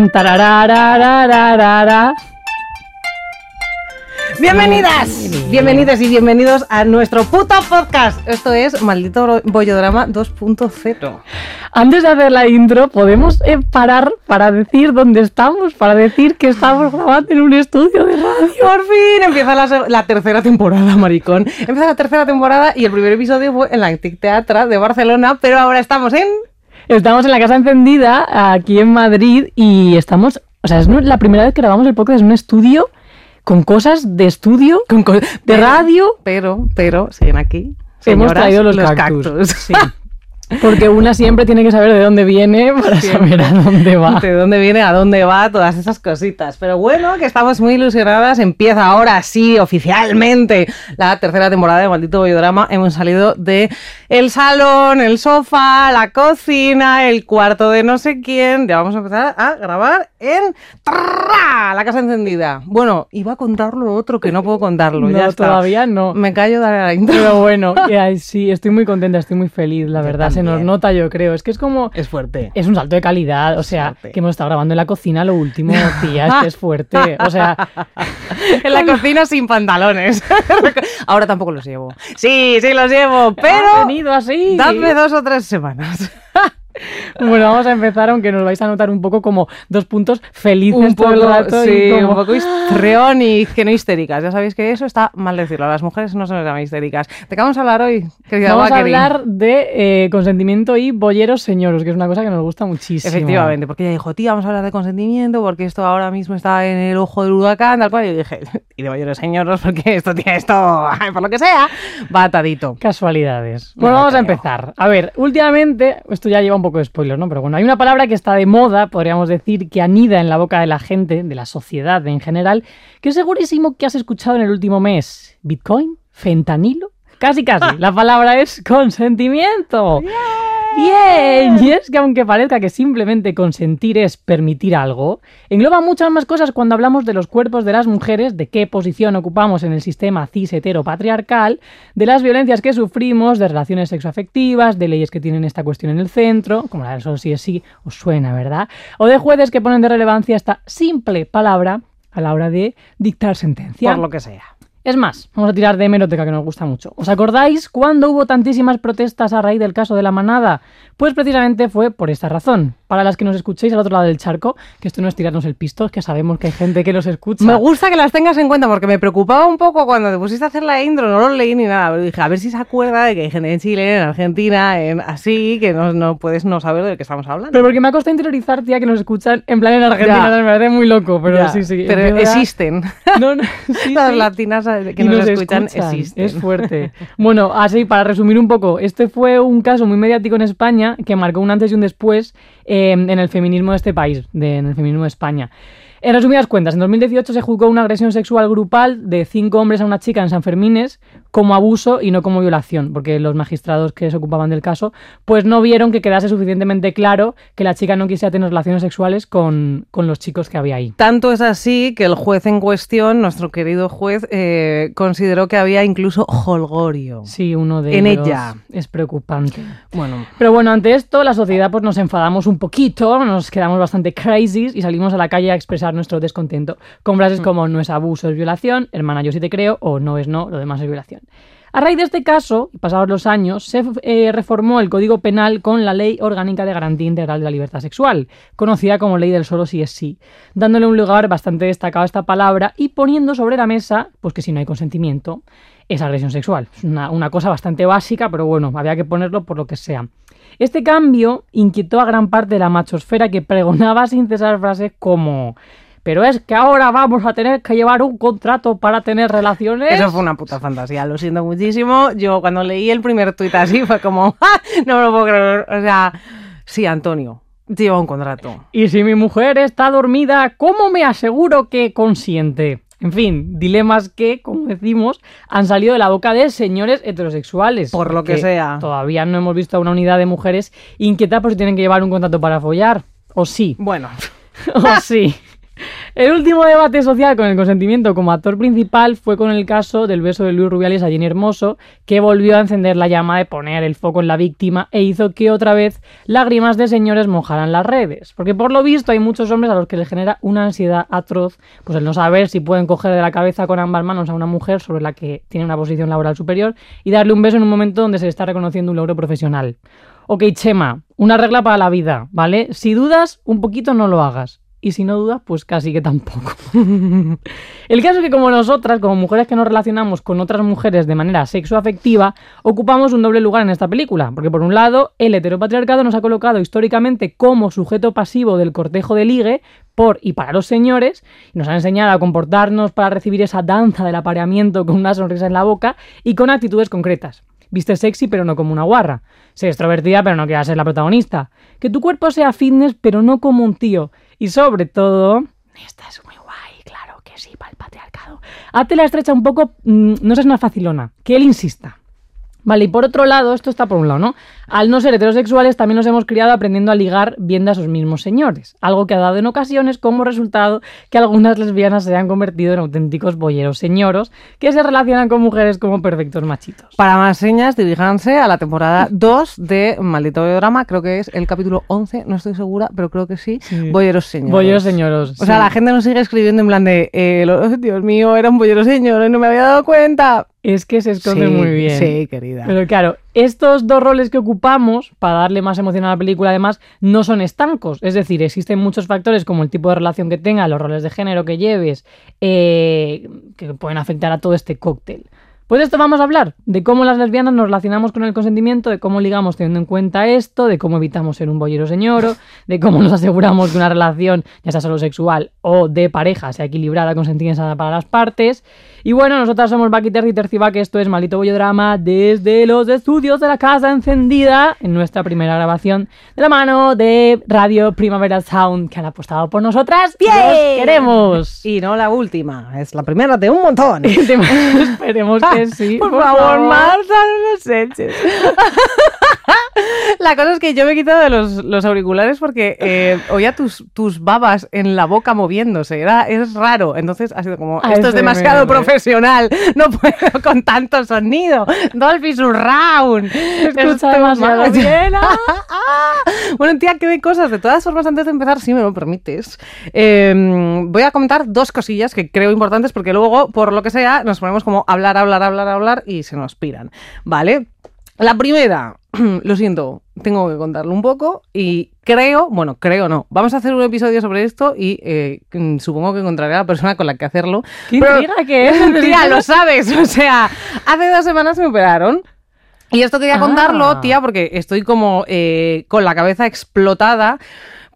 Tan, tarararararara. Bienvenidas, bienvenidas y bienvenidos a nuestro puto podcast. Esto es Maldito Bollodrama 2.0. Antes de hacer la intro, podemos eh, parar para decir dónde estamos, para decir que estamos grabando en un estudio de radio. Por fin empieza la, la tercera temporada, maricón. Empieza la tercera temporada y el primer episodio fue en la Antic Teatra de Barcelona, pero ahora estamos en... Estamos en la casa encendida, aquí en Madrid, y estamos. O sea, es la primera vez que grabamos el podcast en un estudio con cosas de estudio, con co- de pero- radio. Pero, pero, siguen aquí. Hemos traído los, cactus. Sí. Porque una siempre tiene que saber de dónde viene para saber a dónde va. de dónde viene, a dónde va, todas esas cositas. Pero bueno, que estamos muy ilusionadas. Empieza ahora sí, oficialmente, la tercera temporada de Maldito Bollodrama. Hemos salido de el salón, el sofá, la cocina, el cuarto de no sé quién. Ya vamos a empezar a grabar en la casa encendida. Bueno, iba a contar lo otro que no puedo contarlo. No, ya está. todavía no. Me callo, a la intro. Pero bueno, que ay, sí, estoy muy contenta, estoy muy feliz, la Yo verdad. Se nos nota, yo creo. Es que es como. Es fuerte. Es un salto de calidad, o sea, fuerte. que hemos estado grabando en la cocina lo último, tía, es que es fuerte. O sea, en la cocina sin pantalones. Ahora tampoco los llevo. Sí, sí los llevo, ha pero así. dadme dos o tres semanas. Bueno, vamos a empezar, aunque nos vais a notar un poco como dos puntos felices Un todo el poco, rato. y como- un poco histrión y que no histéricas. Ya sabéis que eso está mal decirlo. A las mujeres no se nos llama histéricas. ¿De qué vamos a hablar hoy, querida Vamos a Bakeri? hablar de eh, consentimiento y bolleros señoros, que es una cosa que nos gusta muchísimo. Efectivamente, porque ella dijo, tía, vamos a hablar de consentimiento, porque esto ahora mismo está en el ojo del huracán, tal cual. Y yo dije, y de mayores señoros, porque esto, tía, esto, por lo que sea, va atadito. Casualidades. No Bueno, vamos a empezar. A ver, últimamente, esto ya lleva un poco de spoiler, ¿no? Pero bueno, hay una palabra que está de moda, podríamos decir, que anida en la boca de la gente, de la sociedad en general, que segurísimo que has escuchado en el último mes. ¿Bitcoin? ¿Fentanilo? Casi, casi. La palabra es consentimiento. Bien, y es que aunque parezca que simplemente consentir es permitir algo, engloba muchas más cosas cuando hablamos de los cuerpos de las mujeres, de qué posición ocupamos en el sistema cis heteropatriarcal, de las violencias que sufrimos, de relaciones sexoafectivas, de leyes que tienen esta cuestión en el centro, como la del solo sí es sí, os suena, ¿verdad? O de jueces que ponen de relevancia esta simple palabra a la hora de dictar sentencia. Por lo que sea. Es más, vamos a tirar de hemeroteca que nos gusta mucho. ¿Os acordáis cuándo hubo tantísimas protestas a raíz del caso de la manada? Pues precisamente fue por esta razón. Para las que nos escuchéis al otro lado del charco, que esto no es tirarnos el pisto, es que sabemos que hay gente que nos escucha. Me gusta que las tengas en cuenta porque me preocupaba un poco cuando te pusiste a hacer la intro, no lo leí ni nada, pero dije, a ver si se acuerda de que hay gente en Chile, en Argentina, en así, que no, no puedes no saber de qué estamos hablando. Pero porque me ha costado interiorizar, tía, que nos escuchan en plan en Argentina, Ya. me parece muy loco, pero Ya, sí, sí. Pero verdad- existen. No, no, sí, las sí. latinas que Y nos, escuchan, existen. Es fuerte. Bueno, así, para resumir un poco, este fue un caso muy mediático en España que marcó un antes y un después eh, en el feminismo de este país, de- en el feminismo de España. En resumidas cuentas, en 2018 se juzgó una agresión sexual grupal de cinco hombres a una chica en San Fermines como abuso y no como violación, porque los magistrados que se ocupaban del caso pues no vieron que quedase suficientemente claro que la chica no quisiera tener relaciones sexuales con, con los chicos que había ahí. Tanto es así que el juez en cuestión, nuestro querido juez, eh, consideró que había incluso holgorio. Sí, uno de En ellos ella. es preocupante. Bueno, Pero bueno, ante esto, la sociedad pues nos enfadamos un poquito, nos quedamos bastante crazy y salimos a la calle a expresar nuestro descontento con frases como no es abuso, es violación, hermana, yo sí te creo, o no es no, lo demás es violación. A raíz de este caso, pasados los años, se eh, reformó el Código Penal con la Ley Orgánica de Garantía Integral de la Libertad Sexual, conocida como Ley del Solo Si es Sí, dándole un lugar bastante destacado a esta palabra y poniendo sobre la mesa pues que si no hay consentimiento es agresión sexual. Es una, una cosa bastante básica, pero bueno, había que ponerlo por lo que sea. Este cambio inquietó a gran parte de la machosfera que pregonaba sin cesar frases como pero es que ahora vamos a tener que llevar un contrato para tener relaciones. eso fue una puta fantasía, lo siento muchísimo. Yo cuando leí el primer tuit así fue como, ¡ah! no me lo puedo creer. O sea, sí, Antonio, lleva un contrato. Y si mi mujer está dormida, ¿cómo me aseguro que consiente? En fin, dilemas que, como decimos, han salido de la boca de señores heterosexuales. Por lo que sea. Todavía no hemos visto a una unidad de mujeres inquietas por si tienen que llevar un contrato para follar. O sí. Bueno, o sí. El último debate social con el consentimiento como actor principal fue con el caso del beso de Luis Rubiales a Jenny Hermoso, que volvió a encender la llama de poner el foco en la víctima e hizo que otra vez lágrimas de señores mojaran las redes. Porque por lo visto hay muchos hombres a los que les genera una ansiedad atroz, pues el no saber si pueden coger de la cabeza con ambas manos a una mujer sobre la que tiene una posición laboral superior y darle un beso en un momento donde se le está reconociendo un logro profesional. Ok, Chema, una regla para la vida, ¿vale? Si dudas, un poquito no lo hagas. Y si no dudas, pues casi que tampoco. el caso es que como nosotras, como mujeres que nos relacionamos con otras mujeres de manera sexoafectiva, ocupamos un doble lugar en esta película. Porque por un lado, el heteropatriarcado nos ha colocado históricamente como sujeto pasivo del cortejo de ligue por y para los señores, nos ha enseñado a comportarnos para recibir esa danza del apareamiento con una sonrisa en la boca y con actitudes concretas. Viste sexy pero no como una guarra. Sé extrovertida pero no quieras ser la protagonista. Que tu cuerpo sea fitness pero no como un tío. Y sobre todo, esta es muy guay, claro que sí, para el patriarcado. Hazte la estrecha un poco, mm, no seas una facilona, que él insista. Vale, y por otro lado, esto está por un lado, ¿no? Al no ser heterosexuales, también nos hemos criado aprendiendo a ligar viendo a sus mismos señores, algo que ha dado en ocasiones como resultado que algunas lesbianas se han convertido en auténticos bolleros señoros que se relacionan con mujeres como perfectos machitos. Para más señas, diríjanse a la temporada 2 de Maldito Drama, creo que es el capítulo 11, no estoy segura, pero creo que sí, Bolleros Señoros. Bolleros Señoros. O sea, la gente nos sigue escribiendo en plan de, eh, Dios mío, era un bollero señor y no me había dado cuenta. Es que se esconde Sí, muy bien. Sí, querida. Pero claro, estos dos roles que ocupamos, para darle más emoción a la película, además, no son estancos. Es decir, existen muchos factores como el tipo de relación que tenga, los roles de género que lleves, eh, que pueden afectar a todo este cóctel. Pues de esto vamos a hablar, de cómo las lesbianas nos relacionamos con el consentimiento, de cómo ligamos teniendo en cuenta esto, de cómo evitamos ser un bollero señoro, de cómo nos aseguramos que una relación, ya sea solo sexual o de pareja, sea equilibrada, consentida para las partes. Y bueno, nosotras somos Baki Terzi Terciba, que esto es Maldito Bollodrama desde los estudios de la Casa Encendida, en nuestra primera grabación de la mano de Radio Primavera Sound, que han apostado por nosotras. y ¡Bien! ¡Los queremos! Y no la última, es la primera de un montón. Esperemos que sí. Por, favor, Marta, no nos eches. La cosa es que yo me he quitado de los, los auriculares porque eh, oía tus, tus babas en la boca moviéndose. Era, es raro. Entonces ha sido como, esto es demasiado profesional. No puedo con tanto sonido. Dolby Surround. Escucha demasiado más. bien. ah. Bueno, tía, que de cosas. De todas formas, antes de empezar, si me lo permites, eh, voy a comentar dos cosillas que creo importantes porque luego, por lo que sea, nos ponemos como hablar, hablar, hablar, hablar y se nos piran. ¿Vale? La primera, lo siento, tengo que contarlo un poco y creo, bueno, creo no, vamos a hacer un episodio sobre esto y eh, mm, supongo que encontraré a la persona con la que hacerlo. ¿Qué Pero- que es? Tía, lo sabes, o sea, hace dos semanas me operaron. Y esto quería Ah. contarlo, tía, porque estoy como eh, con la cabeza explotada.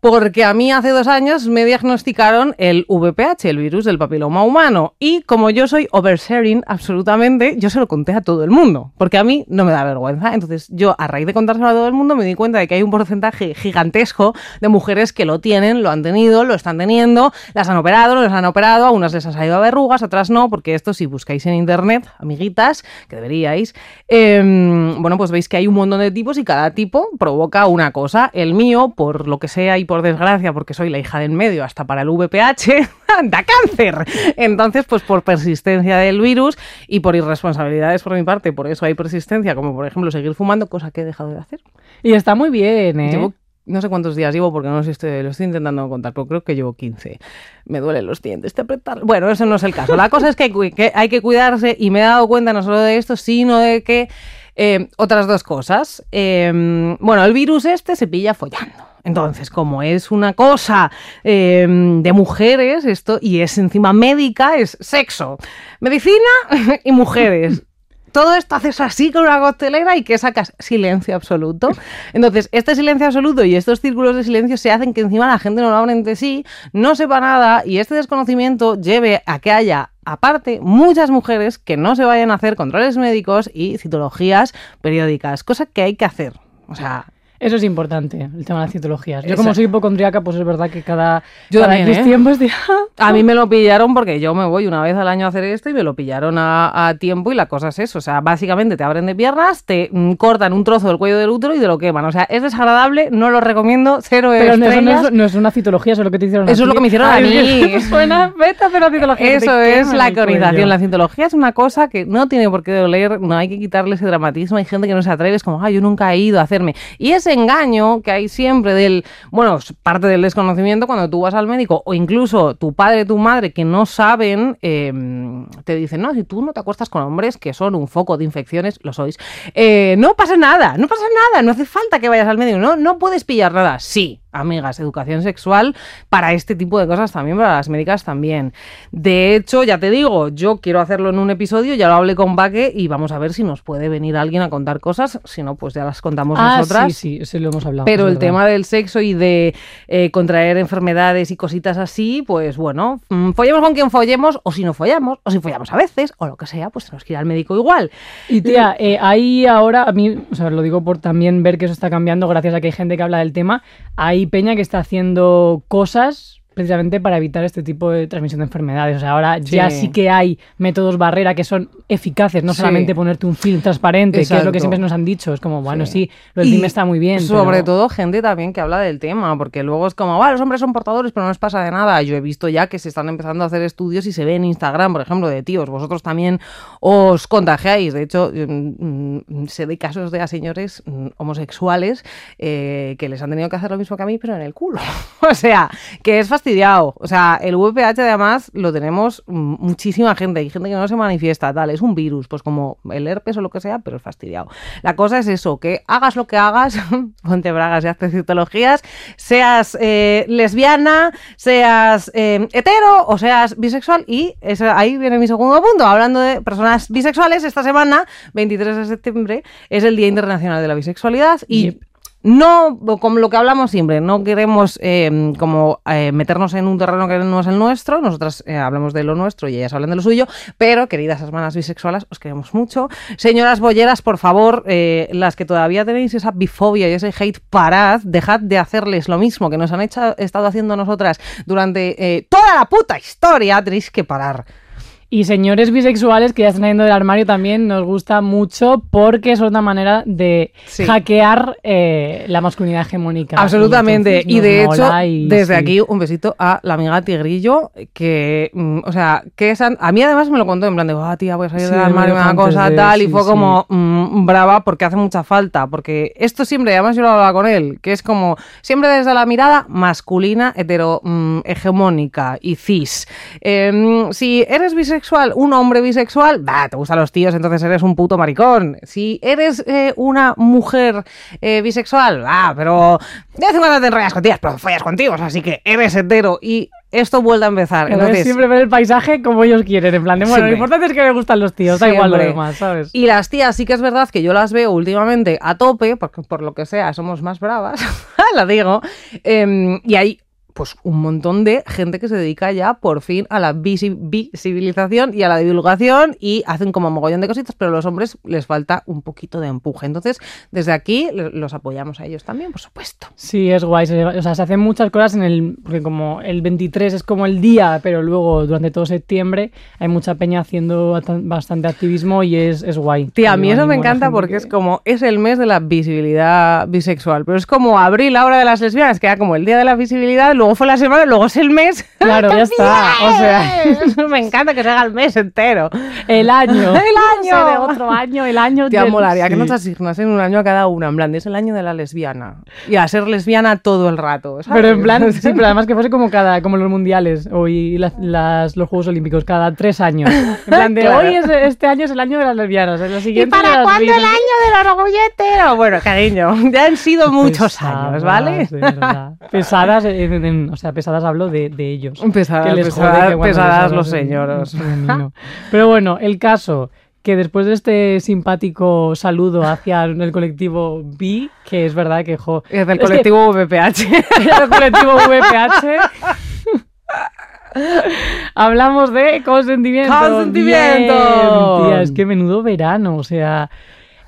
Porque a mí hace dos años me diagnosticaron el VPH, el virus del papiloma humano. Y como yo soy oversharing absolutamente, yo se lo conté a todo el mundo. Porque a mí no me da vergüenza. Entonces yo, a raíz de contárselo a todo el mundo, me di cuenta de que hay un porcentaje gigantesco de mujeres que lo tienen, lo han tenido, lo están teniendo, las han operado, las han operado, a unas les ha salido a verrugas, a otras no, porque esto si buscáis en internet, amiguitas, que deberíais, em, bueno, pues veis que hay un montón de tipos y cada tipo provoca una cosa. El mío, por lo que sea y por desgracia, porque soy la hija del medio, hasta para el VPH, da cáncer. Entonces, pues por persistencia del virus y por irresponsabilidades por mi parte, por eso hay persistencia, como por ejemplo seguir fumando, cosa que he dejado de hacer. Y está muy bien, ¿eh? Llevo no sé cuántos días llevo porque no sé si estoy, lo estoy intentando contar, pero creo que llevo 15. Me duelen los dientes de apretar. Bueno, eso no es el caso. La cosa es que hay, que hay que cuidarse y me he dado cuenta no solo de esto, sino de que eh, otras dos cosas. Eh, bueno, el virus este se pilla follando. Entonces, como es una cosa eh, de mujeres, esto, y es encima médica, es sexo, medicina y mujeres todo esto haces así con una costelera y que sacas silencio absoluto. Entonces, este silencio absoluto y estos círculos de silencio se hacen que encima la gente no lo hable entre sí, no sepa nada y este desconocimiento lleve a que haya Aparte, muchas mujeres que no se vayan a hacer controles médicos y citologías periódicas, cosa que hay que hacer. O sea, Eso es importante, el tema de las citologías. Yo como soy hipocondriaca, pues es verdad que cada, Yo cada también, ¿eh? tiempo estoy... A mí me lo pillaron porque yo me voy una vez al año a hacer esto y me lo pillaron a, a tiempo y la cosa es eso. O sea, básicamente te abren de piernas, te mm, cortan un trozo del cuello del útero y te lo queman. O sea, es desagradable, no lo recomiendo, cero Pero no, eso no estrellas. es, no es una citología, eso es lo que te hicieron a Eso es ti. lo que me hicieron a mí. es Suena, vete a hacer la citología. Eso es la conización. La cientología es una cosa que no tiene por qué doler, no hay que quitarle ese dramatismo. Hay gente que no se atreve, es como, ay, yo nunca he ido a hacerme. Y ese engaño que hay siempre del, bueno, parte del desconocimiento cuando tú vas al médico o incluso tu padre, tu madre que no saben, eh, te dicen, no, si tú no te acuestas con hombres que son un foco de infecciones, lo sois, eh, no pasa nada, no pasa nada, no hace falta que vayas al médico, no, no puedes pillar nada. Sí, amigas, educación sexual para este tipo de cosas también, para las médicas también. De hecho, ya te digo, yo quiero hacerlo en un episodio, ya lo hablé con Baque y vamos a ver si nos puede venir alguien a contar cosas, si no, pues ya las contamos Ah, nosotras. sí, sí, sí, lo hemos hablado. Pero el tema del sexo y de eh, contraer enfermedades y cositas así, pues bueno, mm, follemos con quien follemos, o si no follamos, o si follamos a veces, o lo que sea, pues tenemos que ir al médico igual. Y tía, eh, hay ahora, a mí, o sea, lo digo por también ver que eso está cambiando gracias a que hay gente que habla del tema, hay peña que está haciendo cosas precisamente para evitar este tipo de transmisión de enfermedades. O sea, ahora ya Sí. sí que hay métodos barrera que son eficaces, no Sí. solamente ponerte un film transparente, que es lo Exacto. que siempre nos han dicho. Es como, bueno, Sí. sí, lo del film está muy bien. Sobre pero- todo gente también que habla del tema, porque luego es como, "Ah, los hombres son portadores, pero no les pasa de nada. Yo he visto ya que se están empezando a hacer estudios y se ve en Instagram, por ejemplo, de tíos. Vosotros también os contagiáis. De hecho, mm, mm, sé de casos de a señores mm, homosexuales eh, que les han tenido que hacer lo mismo que a mí, pero en el culo. o sea, que es fastidiado. O sea, el VPH además lo tenemos muchísima gente. Hay gente que no se manifiesta, tal. Es un virus, pues como el herpes o lo que sea, pero es fastidiado. La cosa es eso, que hagas lo que hagas, ponte bragas y hazte citologías, seas eh, lesbiana, seas eh, hetero o seas bisexual. Y ahí viene mi segundo punto. Hablando de personas bisexuales, esta semana, 23 de septiembre, es el Día Internacional de la Bisexualidad. Y. no, como lo que hablamos siempre, no queremos eh, como eh, meternos en un terreno que no es el nuestro, nosotras eh, hablamos de lo nuestro y ellas hablan de lo suyo, pero queridas hermanas bisexuales, os queremos mucho. Señoras bolleras, por favor, las que todavía tenéis esa bifobia y ese hate, parad, dejad de hacerles lo mismo que nos han hecho, estado haciendo nosotras durante toda la puta historia, tenéis que parar. Y señores bisexuales que ya están saliendo del armario también nos gusta mucho porque es una manera de Sí. hackear eh, la masculinidad hegemónica. Absolutamente. Y, de hecho, y desde sí. aquí un besito a la amiga Tigrillo, que, mm, o sea, que es an- a mí además me lo contó en plan de, ah, tía, voy a salir Sí, del armario, una cosa de- tal, y fue como mm, brava porque hace mucha falta, porque esto siempre, además yo lo hablaba con él, que es como, siempre desde la mirada masculina, hetero, mm, hegemónica y cis. Em, si eres bisexual, un hombre bisexual, bah, te gustan los tíos, entonces eres un puto maricón. Si eres eh, una mujer eh, bisexual, ah, pero de vez en cuando te enrollas con tías, pero follas con tíos, así que eres hetero y esto vuelve a empezar. Entonces, siempre ver el paisaje como ellos quieren, en plan de, bueno, Siempre. lo importante es que me gustan los tíos, da igual lo demás, ¿sabes? Y las tías sí que es verdad que yo las veo últimamente a tope, porque por lo que sea somos más bravas, la digo, em, y hay pues un montón de gente que se dedica ya por fin a la visi- visibilización y a la divulgación y hacen como mogollón de cositas, pero a los hombres les falta un poquito de empuje. Entonces, desde aquí los apoyamos a ellos también, por supuesto. Sí, es guay. o sea, se hacen muchas cosas en el. Porque como el 23 es como el día, pero luego durante todo septiembre hay mucha peña haciendo bastante activismo y es, es guay. Tía, a mí eso me la encanta porque que- es como, es el mes de la visibilidad bisexual, pero es como abril, ahora de las lesbianas, que era como el día de la visibilidad, luego fue la semana, luego es el mes. Claro, ya está. O sea, me encanta que se haga el mes entero. el año. ¡El año! de otro año, el año. Tía, del- molaría que sí. nos asignasen un año a cada una, en plan, es el año de la lesbiana. Y a ser lesbiana todo el rato. ¿sabes? Pero en plan, sí, pero además que fuese como cada, como los mundiales o y las, las- los Juegos Olímpicos, cada tres años. En plan de Claro. hoy es, este año es el año de las lesbianas, ¿Y siguiente de para cuándo el año del orgullo hetero? Bueno, cariño, ya han sido muchos años, ¿vale? Pesadas, en- en- o sea, pesadas hablo de, de ellos. Pesadas, que les jode pesadas, que pesadas los femenino. Pero bueno, el caso que después de este simpático saludo hacia el colectivo B, que es verdad que jo, Es del que colectivo VPH. el colectivo VPH. Hablamos de consentimiento. ¡Consentimiento! Bien, tía, es que menudo verano. O sea,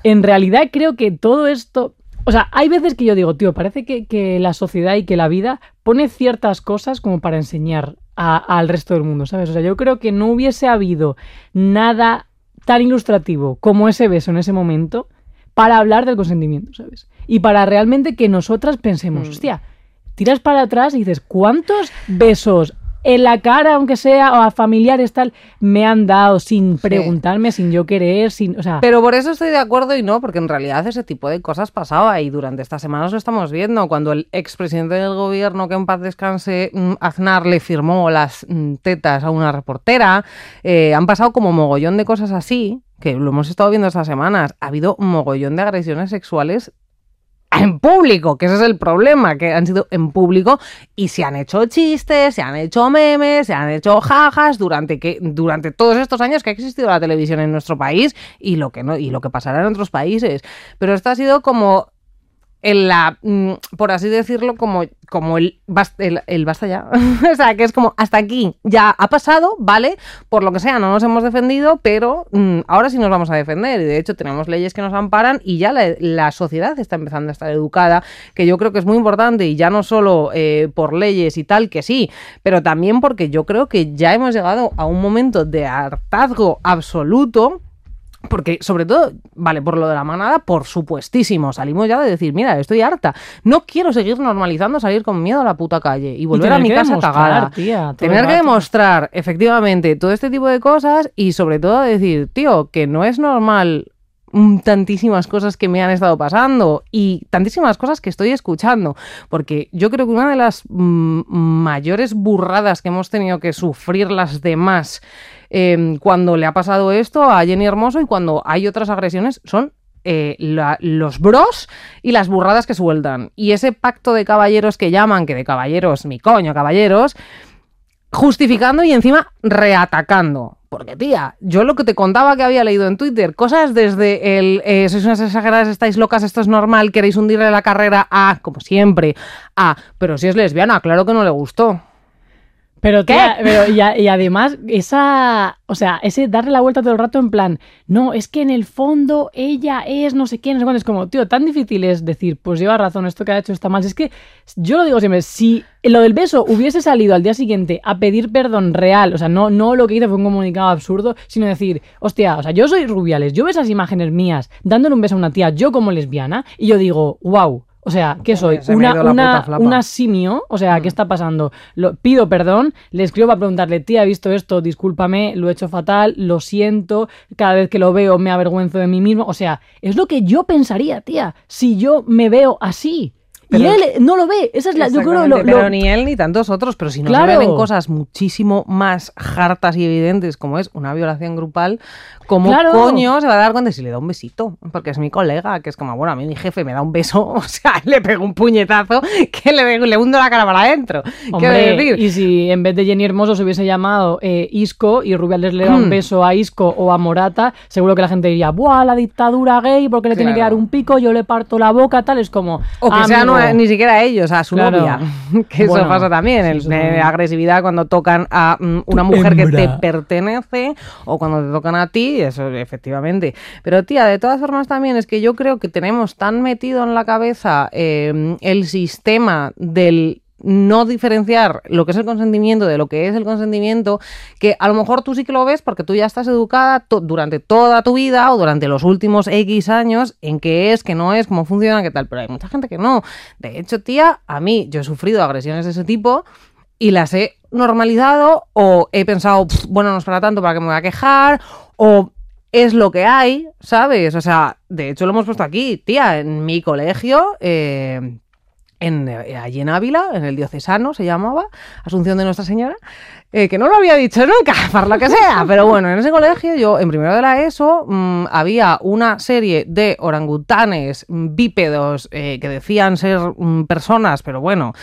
en realidad creo que todo esto. O sea, hay veces que yo digo, tío, parece que, que la sociedad y que la vida pone ciertas cosas como para enseñar al resto del mundo, ¿sabes? O sea, yo creo que no hubiese habido nada tan ilustrativo como ese beso en ese momento para hablar del consentimiento, ¿sabes? Y para realmente que nosotras pensemos, Mm. hostia, tiras para atrás y dices, ¿cuántos besos en la cara, aunque sea, o a familiares tal, me han dado sin preguntarme, sin yo querer, sin, o sea, Pero por eso estoy de acuerdo y no, porque en realidad ese tipo de cosas pasaba y durante estas semanas lo estamos viendo. Cuando el expresidente del gobierno, que en paz descanse, mm, Aznar le firmó las mm, tetas a una reportera, eh, han pasado como mogollón de cosas así, que lo hemos estado viendo estas semanas. Ha habido un mogollón de agresiones sexuales en público, que ese es el problema, que han sido en público y se han hecho chistes, se han hecho memes, se han hecho jajas durante que durante todos estos años que ha existido la televisión en nuestro país y lo que no y lo que pasará en otros países. Pero esto ha sido como en la, mm, por así decirlo, como, como el, el, el basta ya. o sea, que es como hasta aquí, ya ha pasado, ¿vale? Por lo que sea, no nos hemos defendido, pero mm, ahora sí nos vamos a defender. Y de hecho tenemos leyes que nos amparan y ya la, la sociedad está empezando a estar educada, que yo creo que es muy importante y ya no solo eh, por leyes y tal, que sí, pero también porque yo creo que ya hemos llegado a un momento de hartazgo absoluto porque, sobre todo, vale, por lo de la manada, por supuestísimo, salimos ya de decir, mira, estoy harta. No quiero seguir normalizando salir con miedo a la puta calle y volver a mi casa cagada. tía, tener que demostrar, efectivamente, todo este tipo de cosas y, sobre todo, decir, tío, que no es normal tantísimas cosas que me han estado pasando y tantísimas cosas que estoy escuchando. Porque yo creo que una de las mm, mayores burradas que hemos tenido que sufrir las demás eh, cuando le ha pasado esto a Jenny Hermoso y cuando hay otras agresiones son eh, los bros y las burradas que sueltan. Y ese pacto de caballeros que llaman, que de caballeros, mi coño, caballeros, justificando y encima reatacando. Porque, tía, yo lo que te contaba que había leído en Twitter, cosas desde el eh, sois unas exageradas, estáis locas, esto es normal, queréis hundirle la carrera a, como siempre, a, pero si es lesbiana, claro que no le gustó. Pero, tía, pero y, a- y además, esa. O sea, ese darle la vuelta todo el rato en plan. No, es que en el fondo ella es no sé qué, no sé cuándo. Es como, tío, tan difícil es decir, pues lleva razón, esto que ha hecho está mal. Si Es que yo lo digo siempre, si lo del beso hubiese salido al día siguiente a pedir perdón real, o sea, no, no lo que hizo fue un comunicado absurdo, sino decir, hostia, o sea, yo soy Rubiales, yo veo esas imágenes mías dándole un beso a una tía, yo como lesbiana, y yo digo, wow. O sea, ¿qué soy? se Una, una, una simio, o sea, ¿qué está pasando? Lo, pido perdón, le escribo para preguntarle, tía, he visto esto, discúlpame, lo he hecho fatal, lo siento, cada vez que lo veo me avergüenzo de mí mismo. O sea, es lo que yo pensaría, tía, si yo me veo así. Y Pero- él no lo ve, esa es la, yo creo lo, pero lo- ni él ni tantos otros, pero si no Claro. se ven cosas muchísimo más hartas y evidentes como es una violación grupal, ¿cómo Claro. coño se va a dar cuenta si le da un besito? Porque es mi colega, que es como, bueno, a mí mi jefe me da un beso, o sea, le pego un puñetazo que le, le hundo la cara para adentro. Hombre, decir, y si en vez de Jenny Hermoso se hubiese llamado eh, Isco y Rubiales le da un Mm. beso a Isco o a Morata, seguro que la gente diría, ¡buah, la dictadura gay! porque le tiene que dar un pico? Yo le parto la boca, tal. Es como. O que sea ni siquiera ellos, a su Claro. novia. Que eso pasa también, sí, el eso de también. agresividad cuando tocan a mm, una mujer que te pertenece o cuando te tocan a ti, eso efectivamente. Pero tía, de todas formas también es que yo creo que tenemos tan metido en la cabeza eh, el sistema del no diferenciar lo que es el consentimiento de lo que es el consentimiento, que a lo mejor tú sí que lo ves porque tú ya estás educada durante toda tu vida o durante los últimos X años en qué es, qué no es, cómo funciona, qué tal, pero hay mucha gente que no. De hecho, tía, a mí yo he sufrido agresiones de ese tipo y las he normalizado o he pensado, "Pf, bueno, no es para tanto, ¿para qué me voy a quejar? O es lo que hay, ¿sabes? O sea, de hecho lo hemos puesto aquí, tía, en mi colegio, eh, en, eh, allí en Ávila, en el diocesano se llamaba, Asunción de Nuestra Señora, eh, que no lo había dicho nunca, por lo que sea, pero bueno, en ese colegio yo, en primero de la ESO, mm, había una serie de orangutanes bípedos eh, que decían ser mm, personas, pero bueno,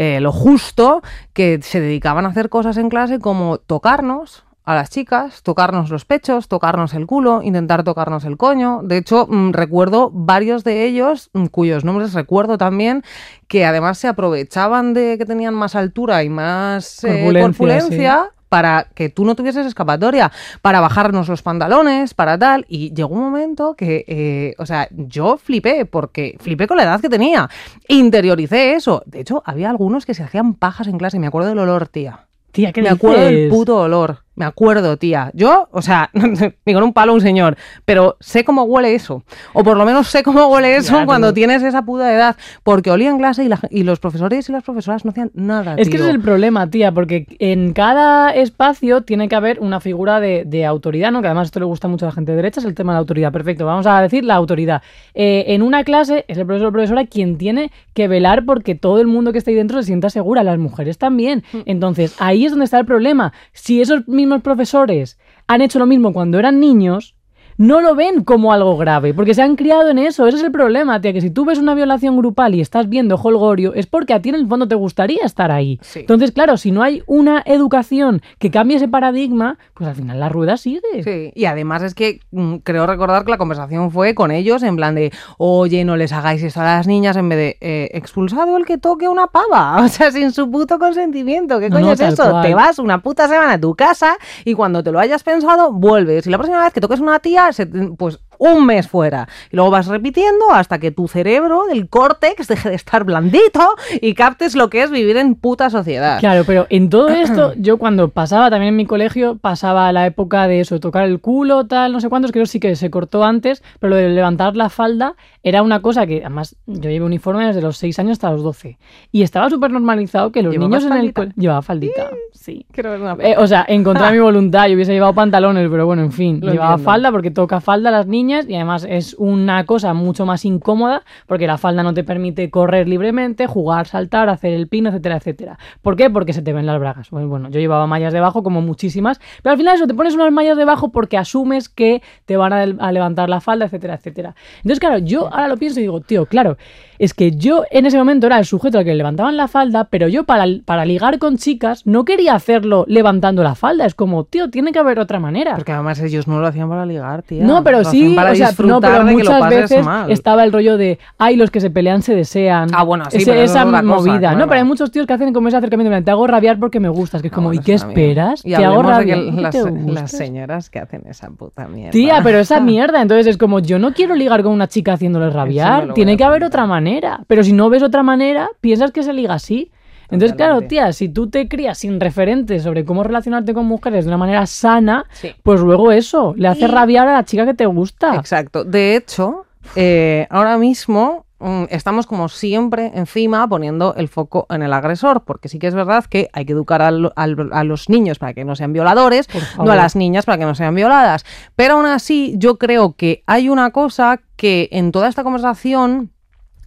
lo justo, que se dedicaban a hacer cosas en clase como tocarnos a las chicas, tocarnos los pechos, tocarnos el culo, intentar tocarnos el coño. De hecho, mm, recuerdo varios de ellos, mm, cuyos nombres recuerdo también, que además se aprovechaban de que tenían más altura y más eh, Corpulencia, para que tú no tuvieses escapatoria, para bajarnos los pantalones, para tal. Y llegó un momento que, eh, o sea, yo flipé, porque flipé con la edad que tenía. Interioricé eso. De hecho, había algunos que se hacían pajas en clase, me acuerdo del olor, tía. Tía, ¿qué Me acuerdo del puto olor. Me acuerdo, tía. Yo, o sea, ni con un palo un señor, pero sé cómo huele eso. O por lo menos sé cómo huele eso Claro. cuando tienes esa puta edad. Porque olía en clase y, la- y los profesores y las profesoras no hacían nada. Es que ese es el problema, tía, porque en cada espacio tiene que haber una figura de, de autoridad, ¿no? Que además esto le gusta mucho a la gente de derecha, es el tema de la autoridad. Perfecto, vamos a decir la autoridad. Eh, en una clase es el profesor o profesora quien tiene que velar porque todo el mundo que está ahí dentro se sienta segura, las mujeres también. Mm. Entonces, ahí es donde está el problema. Si esos mismos profesores han hecho lo mismo cuando eran niños, no lo ven como algo grave, porque se han criado en eso. Ese es el problema, tía, que si tú ves una violación grupal y estás viendo Holgorio, es porque a ti en el fondo te gustaría estar ahí. Sí. Entonces, claro, si no hay una educación que cambie ese paradigma, pues al final la rueda sigue. Sí, y además es que mm, creo recordar que la conversación fue con ellos en plan de, oye, no les hagáis esto a las niñas en vez de, eh, expulsado el que toque una pava, o sea, sin su puto consentimiento, ¿qué No, coño no, es eso? cual. Te vas una puta semana a tu casa y cuando te lo hayas pensado, vuelves. Y la próxima vez que toques una tía, pues un mes fuera. Y luego vas repitiendo hasta que tu cerebro del córtex deje de estar blandito y captes lo que es vivir en puta sociedad. Claro, pero en todo esto, yo cuando pasaba también en mi colegio, pasaba la época de eso, tocar el culo, tal, no sé cuántos, creo sí que se cortó antes, pero lo de levantar la falda era una cosa que, además, yo llevo uniforme desde los 6 años hasta los 12. Y estaba súper normalizado que los ¿Llevabas niños en el faldita? colegio... Llevaba faldita, sí. Quiero ver una Eh, o sea, en contra de mi voluntad, yo hubiese llevado pantalones, pero bueno, en fin, Lo llevaba entiendo. falda porque toca falda las y además es una cosa mucho más incómoda porque la falda no te permite correr libremente, jugar, saltar, hacer el pino, etcétera, etcétera. ¿Por qué? Porque se te ven las bragas. Pues bueno, yo llevaba mallas debajo como muchísimas, pero al final eso, te pones unas mallas debajo porque asumes que te van a, a levantar la falda, etcétera, etcétera. Entonces, claro, yo ahora lo pienso y digo, tío, claro, es que yo en ese momento era el sujeto al que le levantaban la falda, pero yo para, para ligar con chicas no quería hacerlo levantando la falda. Es como, tío, tiene que haber otra manera. Porque además ellos no lo hacían para ligar, tía. No, pero Lo sí, para o sea, no, pero muchas veces mal. estaba el rollo de, ay, los que se pelean se desean. Ah, bueno, sí, Ese- pero eso esa es cosa, movida, claro. ¿no? Pero hay muchos tíos que hacen como ese acercamiento, te hago rabiar porque me gustas, que es como, ¿y qué esperas? Y te hago hablemos de que rabiar. ¿y las, las señoras que hacen esa puta mierda. Tía, pero esa mierda, entonces es como, yo no quiero ligar con una chica haciéndole rabiar, tiene que haber otra manera. Pero si no ves otra manera, piensas que se liga así. Entonces, claro, tía, si tú te crías sin referentes sobre cómo relacionarte con mujeres de una manera sana, Sí. pues luego eso, le hace Y- rabiar a la chica que te gusta. Exacto. De hecho, eh, ahora mismo mm, estamos como siempre encima poniendo el foco en el agresor, porque sí que es verdad que hay que educar al- al- a los niños para que no sean violadores, no a las niñas para que no sean violadas. Pero aún así, yo creo que hay una cosa que en toda esta conversación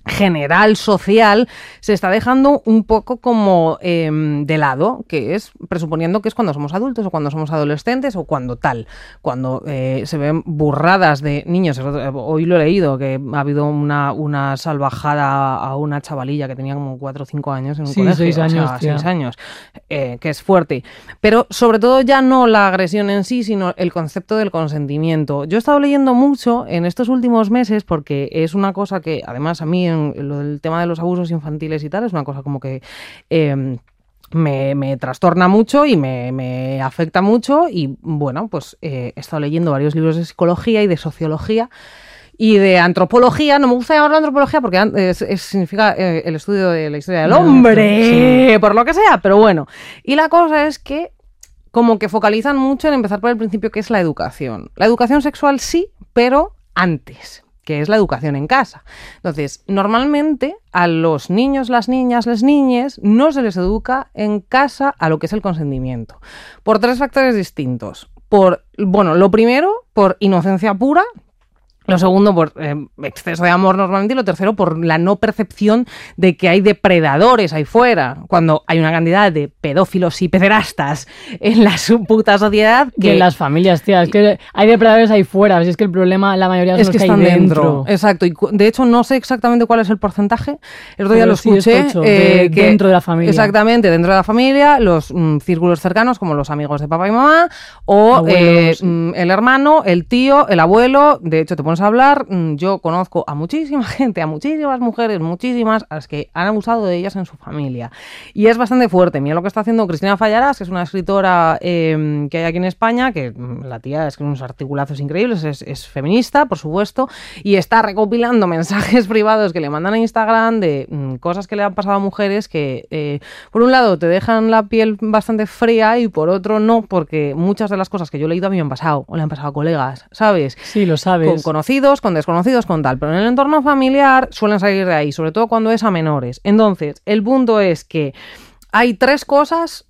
general social se está dejando un poco como em, de lado, que es presuponiendo que es cuando somos adultos o cuando somos adolescentes o cuando tal, cuando eh, se ven burradas de niños. Hoy lo he leído, que ha habido una, una salvajada a una chavalilla que tenía como 4 o 5 años en un Sí, colegio. seis o sea, años, tía. seis años, eh, que es fuerte. Pero sobre todo ya no la agresión en sí, sino el concepto del consentimiento. Yo he estado leyendo mucho en estos últimos meses porque es una cosa que, además, a mí del tema de los abusos infantiles y tal, es una cosa como que... eh, me, me trastorna mucho y me, me afecta mucho y bueno, pues eh, he estado leyendo varios libros de psicología y de sociología y de antropología, no me gusta llamarlo antropología porque an- es- es- significa eh, el estudio de la historia del hombre, por lo que sea, pero bueno. Y la cosa es que como que focalizan mucho en empezar por el principio que es la educación. La educación sexual sí, pero antes que es la educación en casa. Entonces, normalmente a los niños, las niñas, las niñas no se les educa en casa a lo que es el consentimiento. Por tres factores distintos. Por, bueno, lo primero, por inocencia pura, lo segundo, por eh, exceso de amor normalmente. Y lo tercero, por la no percepción de que hay depredadores ahí fuera. Cuando hay una cantidad de pedófilos y pederastas en la su puta sociedad Que que en las familias, tía, es que hay depredadores ahí fuera, si es que el problema, la mayoría de es los que que, están hay dentro. dentro. Exacto. Y de hecho, no sé exactamente cuál es el porcentaje. El otro día lo sí escuché. tocho, de- dentro de la familia. Exactamente, dentro de la familia, los mm, círculos cercanos, como los amigos de papá y mamá, o eh, mm, el hermano, el tío, el abuelo. De hecho, te pones a hablar, mm, yo conozco a muchísima gente, a muchísimas mujeres, muchísimas, a las que han abusado de ellas en su familia. Y es bastante fuerte. Mira lo que está haciendo Cristina Fallarás, que es una escritora eh, que hay aquí en España, que mm, la tía es unos articulazos increíbles, es, es feminista, por supuesto, y está recopilando mensajes privados que le mandan a Instagram de mm, cosas que le han pasado a mujeres que, eh, por un lado, te dejan la piel bastante fría y por otro no, porque muchas de las cosas que yo he leído a mí me han pasado, o le han pasado a colegas, ¿sabes? Sí, lo sabes. Con conocidos, con desconocidos, con tal. Pero en el entorno familiar suelen salir de ahí, sobre todo cuando es a menores. Entonces, el punto es que hay tres cosas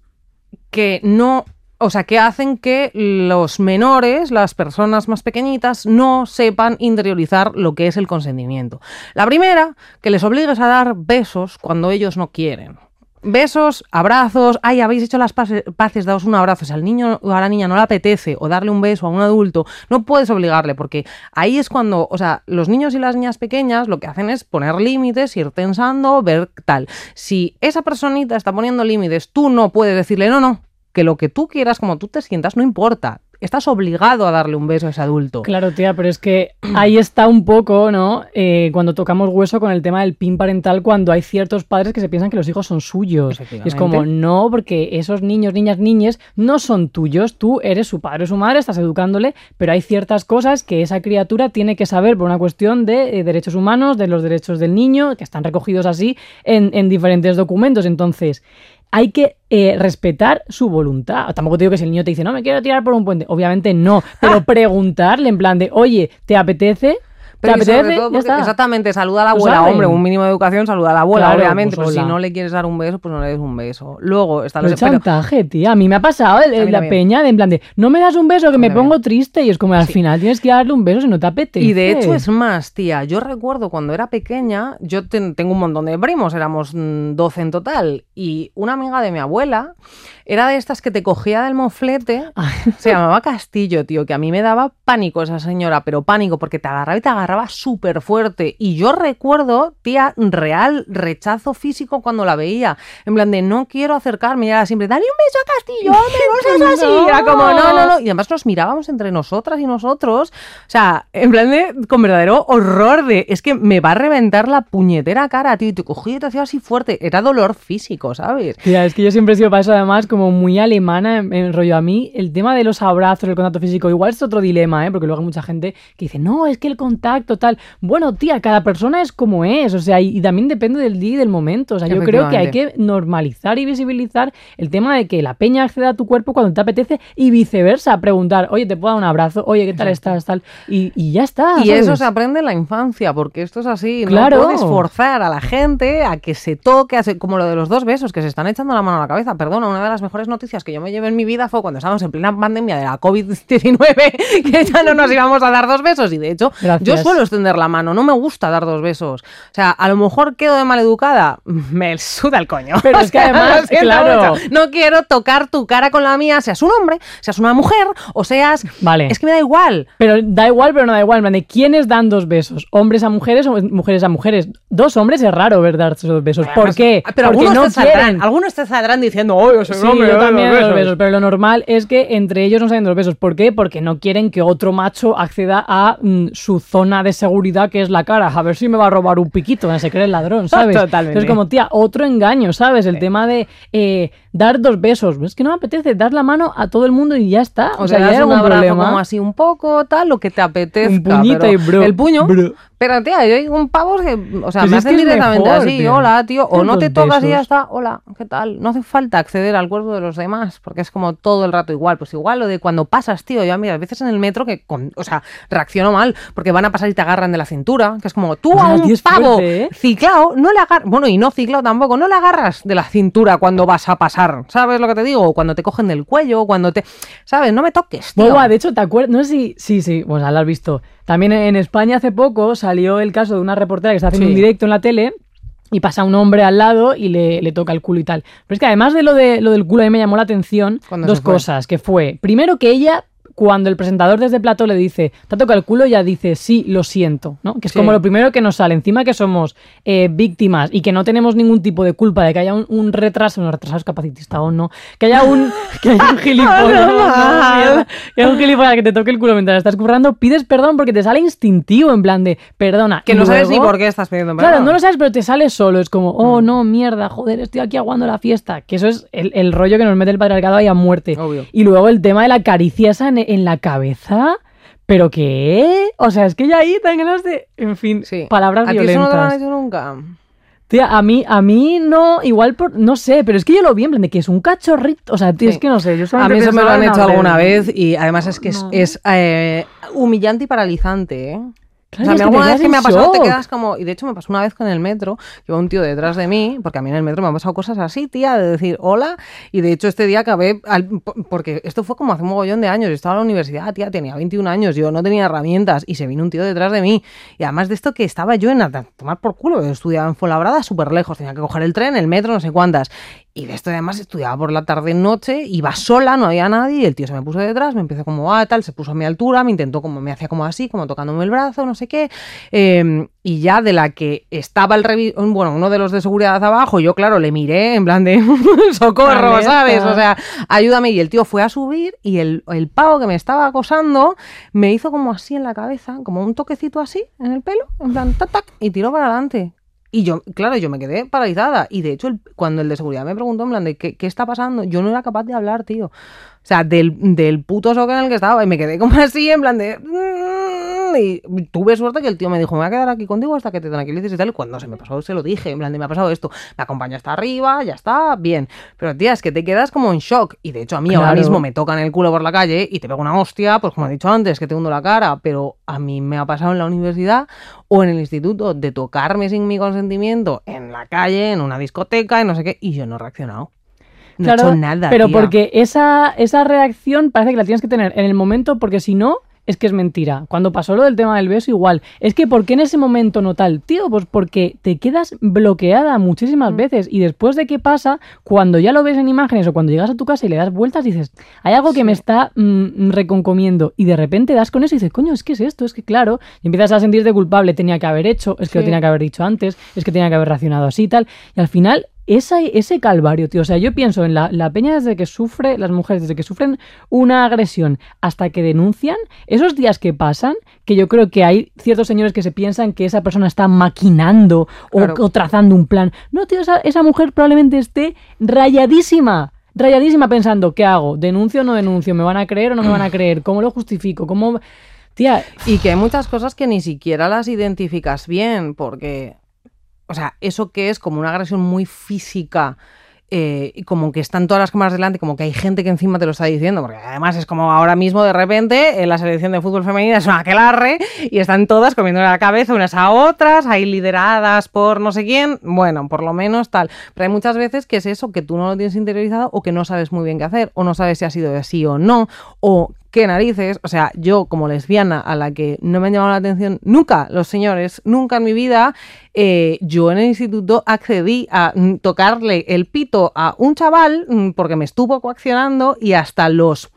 que no o sea, que hacen que los menores, las personas más pequeñitas, no sepan interiorizar lo que es el consentimiento. La primera, que les obligues a dar besos cuando ellos no quieren. Besos, abrazos, ay, habéis hecho las paces, paces, daos un abrazo. Si al niño o a la niña no le apetece o darle un beso a un adulto, no puedes obligarle, porque ahí es cuando, o sea, los niños y las niñas pequeñas lo que hacen es poner límites, ir tensando, ver tal. Si esa personita está poniendo límites, tú no puedes decirle, no, no, que lo que tú quieras, como tú te sientas, no importa estás obligado a darle un beso a ese adulto. Claro, tía, pero es que ahí está un poco, ¿no? Eh, cuando tocamos hueso con el tema del pin parental, cuando hay ciertos padres que se piensan que los hijos son suyos. Y es como, no, porque esos niños, niñas, niñes no son tuyos. Tú eres su padre o su madre, estás educándole, pero hay ciertas cosas que esa criatura tiene que saber por una cuestión de eh, derechos humanos, de los derechos del niño, que están recogidos así en, en diferentes documentos. Entonces, hay que eh, respetar su voluntad. Tampoco te digo que si el niño te dice, no, me quiero tirar por un puente. Obviamente no, pero preguntarle en plan de, oye, ¿te apetece? Pero exactamente, saluda a la abuela, hombre, un mínimo de educación, saluda a la abuela, obviamente, pues pero si no le quieres dar un beso, pues no le des un beso. Luego está el chantaje, tía. A mí me ha pasado la peña de en plan de, no me das un beso que me pongo triste y es como al final tienes que darle un beso si no te apetece. Y de hecho es más, tía, yo recuerdo cuando era pequeña, yo tengo un montón de primos, éramos 12 en total, y una amiga de mi abuela era de estas que te cogía del moflete, se llamaba Castillo, tío, que a mí me daba pánico esa señora, pero pánico porque te agarraba y te agarraba súper fuerte. Y yo recuerdo, tía, real rechazo físico cuando la veía. En plan de no quiero acercarme. Y era siempre, dale un beso a Castillo, me así. No. Era como, no, no, no. Y además nos mirábamos entre nosotras y nosotros. O sea, en plan de, con verdadero horror de, es que me va a reventar la puñetera cara, tío. Y te cogí y te hacía así fuerte. Era dolor físico, ¿sabes? Tía, es que yo siempre he sido para eso, además, como muy alemana en, rollo a mí. El tema de los abrazos, el contacto físico, igual es otro dilema, ¿eh? Porque luego hay mucha gente que dice, no, es que el contacto total. Bueno, tía, cada persona es como es, o sea, y, también depende del día y del momento. O sea, yo creo que hay que normalizar y visibilizar el tema de que la peña acceda a tu cuerpo cuando te apetece y viceversa. Preguntar, oye, te puedo dar un abrazo, oye, ¿qué tal estás? Tal, y, ya está. Y eso se aprende en la infancia, porque esto es así. Claro. No puedes forzar a la gente a que se toque, como lo de los dos besos, que se están echando la mano a la cabeza. Perdona, una de las mejores noticias que yo me llevé en mi vida fue cuando estábamos en plena pandemia de la COVID-19, que ya no nos íbamos a dar dos besos. Y de hecho, yo suelo extender la mano, no me gusta dar dos besos. O sea, a lo mejor quedo de maleducada, me suda el coño. Pero es que además, claro, no quiero tocar tu cara con la mía, seas un hombre, seas una mujer o seas... Vale. Es que me da igual. Pero da igual, pero no da igual. ¿De quiénes dan dos besos? ¿Hombres a mujeres o mujeres a mujeres? Dos hombres es raro ver dar dos besos. ¿Por qué? Pero Porque algunos, no te saldrán, algunos te saldrán diciendo, oh, yo soy un hombre, yo también dos besos. Pero lo normal es que entre ellos no se den dos besos. ¿Por qué? Porque no quieren que otro macho acceda a mm, su zona de seguridad, que es la cara a ver si me va a robar un piquito, se cree el ladrón, ¿sabes? Totalmente. Es como, tía, otro engaño, ¿sabes? El tema de eh, dar dos besos. Es que no me apetece dar la mano a todo el mundo y ya está. O, sea, ya hay un problema. como así un poco, tal, lo que te apetezca. Un puñito y bro. El puño. Pero, tía, yo hay un pavo que, o sea, pues me hacen directamente así, hola, tío, o no te tocas y ya está, hola, ¿qué tal? No hace falta acceder al cuerpo de los demás, porque es como todo el rato igual. Pues igual lo de cuando pasas, tío, yo mira, a veces en el metro que, o sea, reacciono mal, porque van a pasar y te agarran de la cintura, que es como, tú a un pavo ¿eh? ciclado, no le agarras, bueno, y no ciclado tampoco, no le agarras de la cintura cuando vas a pasar, ¿sabes lo que te digo? Cuando te cogen del cuello, cuando te, ¿sabes? No me toques, tío. de hecho, ¿te acuerdas? No sé si, sí, sí, pues lo has visto también en España hace poco salió el caso de una reportera que está haciendo un directo en la tele y pasa un hombre al lado y le, toca el culo y tal. Pero es que además de lo, de lo del culo, a mí me llamó la atención dos cosas, que fue, primero que ella cuando el presentador desde plató le dice, te ha tocado el culo, ya dice, sí, lo siento, ¿no? Que es Sí. como lo primero que nos sale, encima que somos eh, víctimas y que no tenemos ningún tipo de culpa de que haya un, un retraso, un retraso es capacitista o no, que haya un, que haya un gilipollas, no, que haya un gilipollas que te toque el culo mientras estás currando, pides perdón porque te sale instintivo, en plan de, perdona. Que no sabes ni por qué estás pidiendo Claro, perdón. no lo sabes, pero te sale solo. Es como, oh, Mm. no, mierda, joder, estoy aquí aguando la fiesta. Que eso es el, el rollo que nos mete el patriarcado ahí a muerte. Obvio. Y luego el tema de la caricia esa en, en la cabeza. ¿Pero qué? O sea, es que ya ahí dan ganas de. En fin, Sí. palabras ¿A ti eso no te lo han violentas. hecho nunca? Tía, a mí, a mí no, igual por. No sé, pero es que yo lo vi en plan de que es un cachorrito. O sea, tío, Sí. es que no sé. Yo A mí eso me lo han hecho alguna vez y además es que es, eh, humillante y paralizante, ¿eh? Claro, o sea, alguna vez que me ha pasado te quedas como... Y de hecho me pasó una vez con el metro, que iba un tío detrás de mí, porque a mí en el metro me han pasado cosas así, tía, de decir hola. Y de hecho este día acabé... al- porque esto fue como hace un mogollón de años. Yo estaba en la universidad, tía, tenía 21 años, yo no tenía herramientas y se vino un tío detrás de mí. Y además de esto que estaba yo en a tomar por culo, yo estudiaba en Fuenlabrada súper lejos, tenía que coger el tren, el metro, no sé cuántas. Y de esto además estudiaba por la tarde noche, iba sola, no había nadie, y el tío se me puso detrás, me empezó como ah, tal, se puso a mi altura, me intentó como, me hacía como así, como tocándome el brazo, no sé qué. Eh, y ya de la que estaba el revi bueno, uno de los de seguridad abajo, yo claro, le miré en plan de socorro, Alerta. ¿sabes? O sea, ayúdame. Y el tío fue a subir y el, el pavo que me estaba acosando me hizo como así en la cabeza, como un toquecito así en el pelo, en plan tac, tac, y tiró para adelante. Y yo, claro, yo me quedé paralizada. Y de hecho, el- cuando el de seguridad me preguntó en plan de ¿qué, qué está pasando, yo no era capaz de hablar, tío. O sea, del, del puto shock en el que estaba. Y me quedé como así, en plan de. Y tuve suerte que el tío me dijo, me voy a quedar aquí contigo hasta que te tranquilices y tal. Y cuando se me pasó, se lo dije. En plan de, me ha pasado esto. Me acompaña hasta arriba, ya está, bien. Pero tía, es que te quedas como en shock. Y de hecho, a mí ahora Claro. mismo me tocan el culo por la calle y te pego una hostia, pues como he dicho antes, que te hundo la cara. Pero a mí me ha pasado en la universidad o en el instituto de tocarme sin mi consentimiento en la calle, en una discoteca, y no sé qué. Y yo no he reaccionado. No he hecho nada. Pero tía. porque esa, esa reacción parece que la tienes que tener en el momento, porque si no, es que es mentira. Cuando pasó lo del tema del beso, igual. Es que, ¿por qué en ese momento no tal? Tío, pues porque te quedas bloqueada Mm. muchísimas veces. Y después de qué pasa, cuando ya lo ves en imágenes o cuando llegas a tu casa y le das vueltas, dices, hay algo que me está mm, reconcomiendo. Y de repente das con eso y dices, coño, es que es esto, es que claro. Y empiezas a sentirte culpable, tenía que haber hecho, es que lo tenía que haber dicho antes, es que tenía que haber reaccionado así y tal. Y al final esa- ese calvario, tío. O sea, yo pienso en la, la peña desde que sufre, las mujeres desde que sufren una agresión hasta que denuncian, esos días que pasan, que yo creo que hay ciertos señores que se piensan que esa persona está maquinando o, Claro. o trazando un plan. No, tío, esa, esa mujer probablemente esté rayadísima. Rayadísima pensando, ¿qué hago? ¿Denuncio o no denuncio? ¿Me van a creer o no me van a creer? ¿Cómo lo justifico? ¿Cómo...? Tía, Y que hay muchas cosas que ni siquiera las identificas bien, porque, o sea, eso que es como una agresión muy física, eh, y como que están todas las cámaras delante, como que hay gente que encima te lo está diciendo, porque además es como ahora mismo de repente en la selección de fútbol femenina es una aquelarre y están todas comiendo la cabeza unas a otras, ahí lideradas por no sé quién, bueno, por lo menos tal. Pero hay muchas veces que es eso, que tú no lo tienes interiorizado o que no sabes muy bien qué hacer, o no sabes si ha sido así o no, o qué narices, o sea, yo como lesbiana a la que no me han llamado la atención nunca los señores, nunca en mi vida, eh, yo en el instituto accedí a mm, tocarle el pito a un chaval mm, porque me estuvo coaccionando y hasta los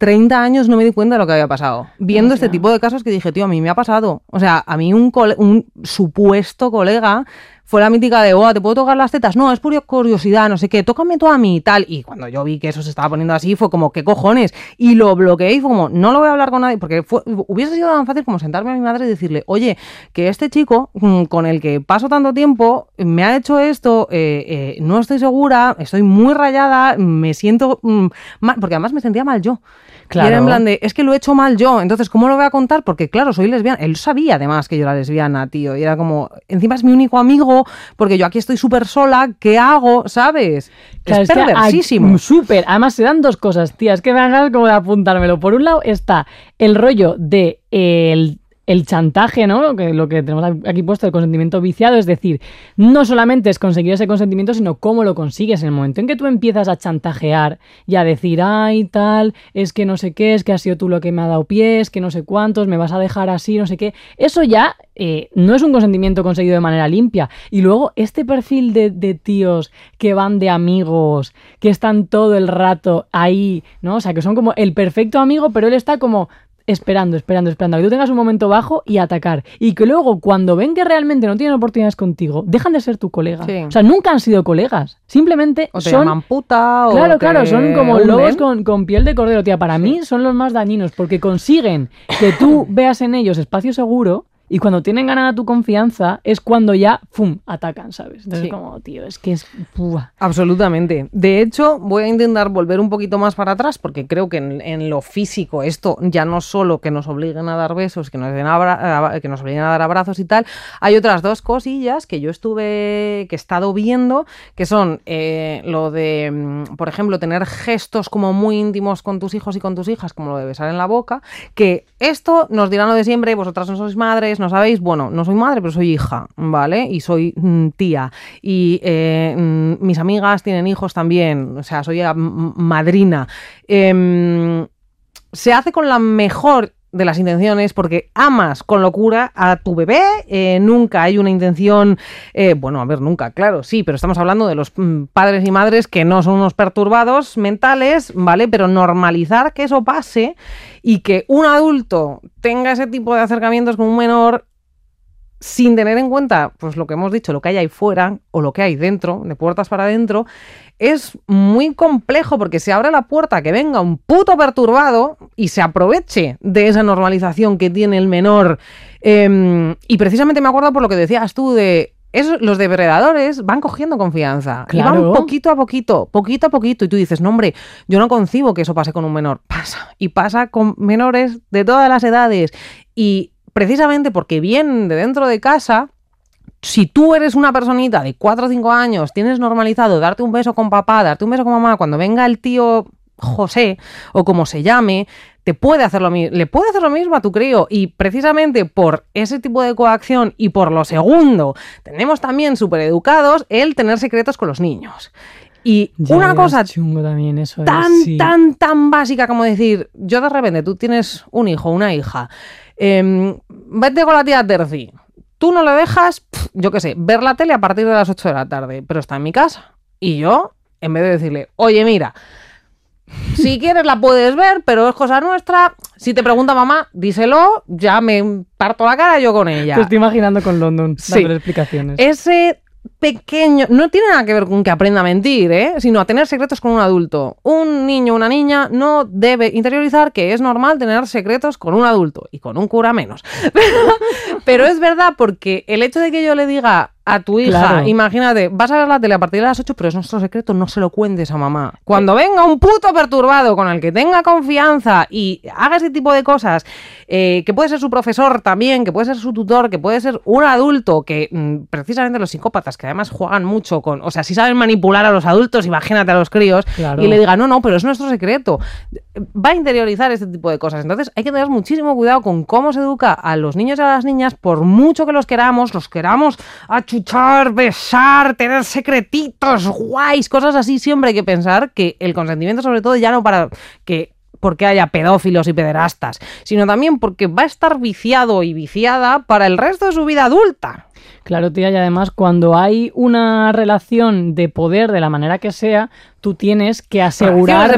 30 años no me di cuenta de lo que había pasado. Viendo este tipo de casos que dije, tío, a mí me ha pasado. O sea, a mí un, supuesto colega fue la mítica de, oh, ¿te puedo tocar las tetas? No, es por curiosidad, no sé qué, tócame tú a mí y tal. Y cuando yo vi que eso se estaba poniendo así, fue como, ¿qué cojones? Y lo bloqueé y fue como, no lo voy a hablar con nadie, porque fue- hubiese sido tan fácil como sentarme a mi madre y decirle, oye, que este chico mm, con el que paso tanto tiempo me ha hecho esto, eh, eh, no estoy segura, estoy muy rayada, me siento mm, mal, porque además me sentía mal yo. Claro. Y era en plan de, es que lo he hecho mal yo, entonces, ¿cómo lo voy a contar? Porque, claro, soy lesbiana. Él sabía además que yo era lesbiana, tío. Y era como, encima es mi único amigo, porque yo aquí estoy súper sola, ¿qué hago? ¿Sabes? Claro, es perversísimo. Súper. Además, se dan dos cosas, tía. Es que me dan ganas como de apuntármelo. Por un lado está el rollo de el, el chantaje, ¿no? Lo que tenemos aquí puesto, el consentimiento viciado, es decir, no solamente es conseguir ese consentimiento, sino cómo lo consigues en el momento en que tú empiezas a chantajear y a decir, ay, tal, es que no sé qué, es que has sido tú lo que me ha dado pies, que no sé cuántos, me vas a dejar así, no sé qué. Eso ya eh, no es un consentimiento conseguido de manera limpia. Y luego, este perfil de, de tíos que van de amigos, que están todo el rato ahí, ¿no? O sea, que son como el perfecto amigo, pero él está como, esperando, esperando, esperando a que tú tengas un momento bajo y atacar. Y que luego, cuando ven que realmente no tienen oportunidades contigo, dejan de ser tu colega. Sí. O sea, nunca han sido colegas. Simplemente O te son. llaman puta o Claro, te claro, son como lobos con, con piel de cordero, tía. Para mí son los más dañinos porque consiguen que tú veas en ellos espacio seguro y cuando tienen ganada tu confianza es cuando ya, ¡fum!, atacan, ¿sabes? Entonces, Sí. como, tío, es que es. Absolutamente. De hecho, voy a intentar volver un poquito más para atrás porque creo que en, en lo físico esto ya no solo que nos obliguen a dar besos, que nos, den abra- que nos obliguen a dar abrazos y tal, hay otras dos cosillas que yo estuve, que he estado viendo, que son eh, lo de, mm, por ejemplo, tener gestos como muy íntimos con tus hijos y con tus hijas, como lo de besar en la boca, que esto nos dirán lo de siempre, vosotras no sois madres, no sabéis, bueno, no soy madre, pero soy hija, ¿vale? Y soy mm, tía. Y eh, mm, mis amigas tienen hijos también, o sea, soy ah, m- madrina. Em, se hace con la mejor de las intenciones porque amas con locura a tu bebé, eh, nunca hay una intención, eh, bueno, a ver, nunca, claro, sí, pero estamos hablando de los mm, padres y madres que no son unos perturbados mentales, ¿vale? Pero normalizar que eso pase y que un adulto tenga ese tipo de acercamientos con un menor sin tener en cuenta, pues lo que hemos dicho, lo que hay ahí fuera o lo que hay dentro, de puertas para adentro, es muy complejo porque se abre la puerta que venga un puto perturbado y se aproveche de esa normalización que tiene el menor. Em, y precisamente me acuerdo por lo que decías tú de... esos- los depredadores van cogiendo confianza y Claro. van poquito a poquito, poquito a poquito. Y tú dices, no, hombre, yo no concibo que eso pase con un menor. Pasa. Y pasa con menores de todas las edades. Y precisamente porque vienen de dentro de casa, si tú eres una personita de 4 o 5 años, tienes normalizado darte un beso con papá, darte un beso con mamá, cuando venga el tío José o como se llame, te puede hacer lo mismo, le puede hacer lo mismo a tu crío y precisamente por ese tipo de coacción y por lo segundo, tenemos también súper educados el tener secretos con los niños. Y Ya, una cosa chungo también eso. ¿eh? tan, Sí. tan, tan básica como decir, yo de repente, tú tienes un hijo, una hija, em, vete con la tía Terci, tú no le dejas, yo qué sé, ver la tele a partir de las 8 de la tarde, pero está en mi casa. Y yo, en vez de decirle, oye, mira, si quieres la puedes ver, pero es cosa nuestra. Si te pregunta mamá, díselo, ya me parto la cara yo con ella. Te estoy imaginando con London, Sí. explicaciones. Ese pequeño, no tiene nada que ver con que aprenda a mentir, ¿eh? sino a tener secretos con un adulto. Un niño una niña no debe interiorizar que es normal tener secretos con un adulto y con un cura menos. Pero, pero es verdad porque el hecho de que yo le diga a tu hija, Claro. imagínate, vas a ver la tele a partir de las 8, pero es nuestro secreto, no se lo cuentes a mamá. Cuando venga un puto perturbado con el que tenga confianza y haga ese tipo de cosas, eh, que puede ser su profesor también, que puede ser su tutor, que puede ser un adulto, que mm, precisamente los psicópatas, que además juegan mucho con, o sea, si saben manipular a los adultos, imagínate a los críos, Claro. y le diga, no, no, pero es nuestro secreto. Va a interiorizar este tipo de cosas. Entonces hay que tener muchísimo cuidado con cómo se educa a los niños y a las niñas, por mucho que los queramos, los queramos achuchar, besar, tener secretitos, guays, cosas así. Siempre hay que pensar que el consentimiento, sobre todo, ya no para que porque haya pedófilos y pederastas, sino también porque va a estar viciado y viciada para el resto de su vida adulta. Claro, tía, y además cuando hay una relación de poder de la manera que sea, tú tienes que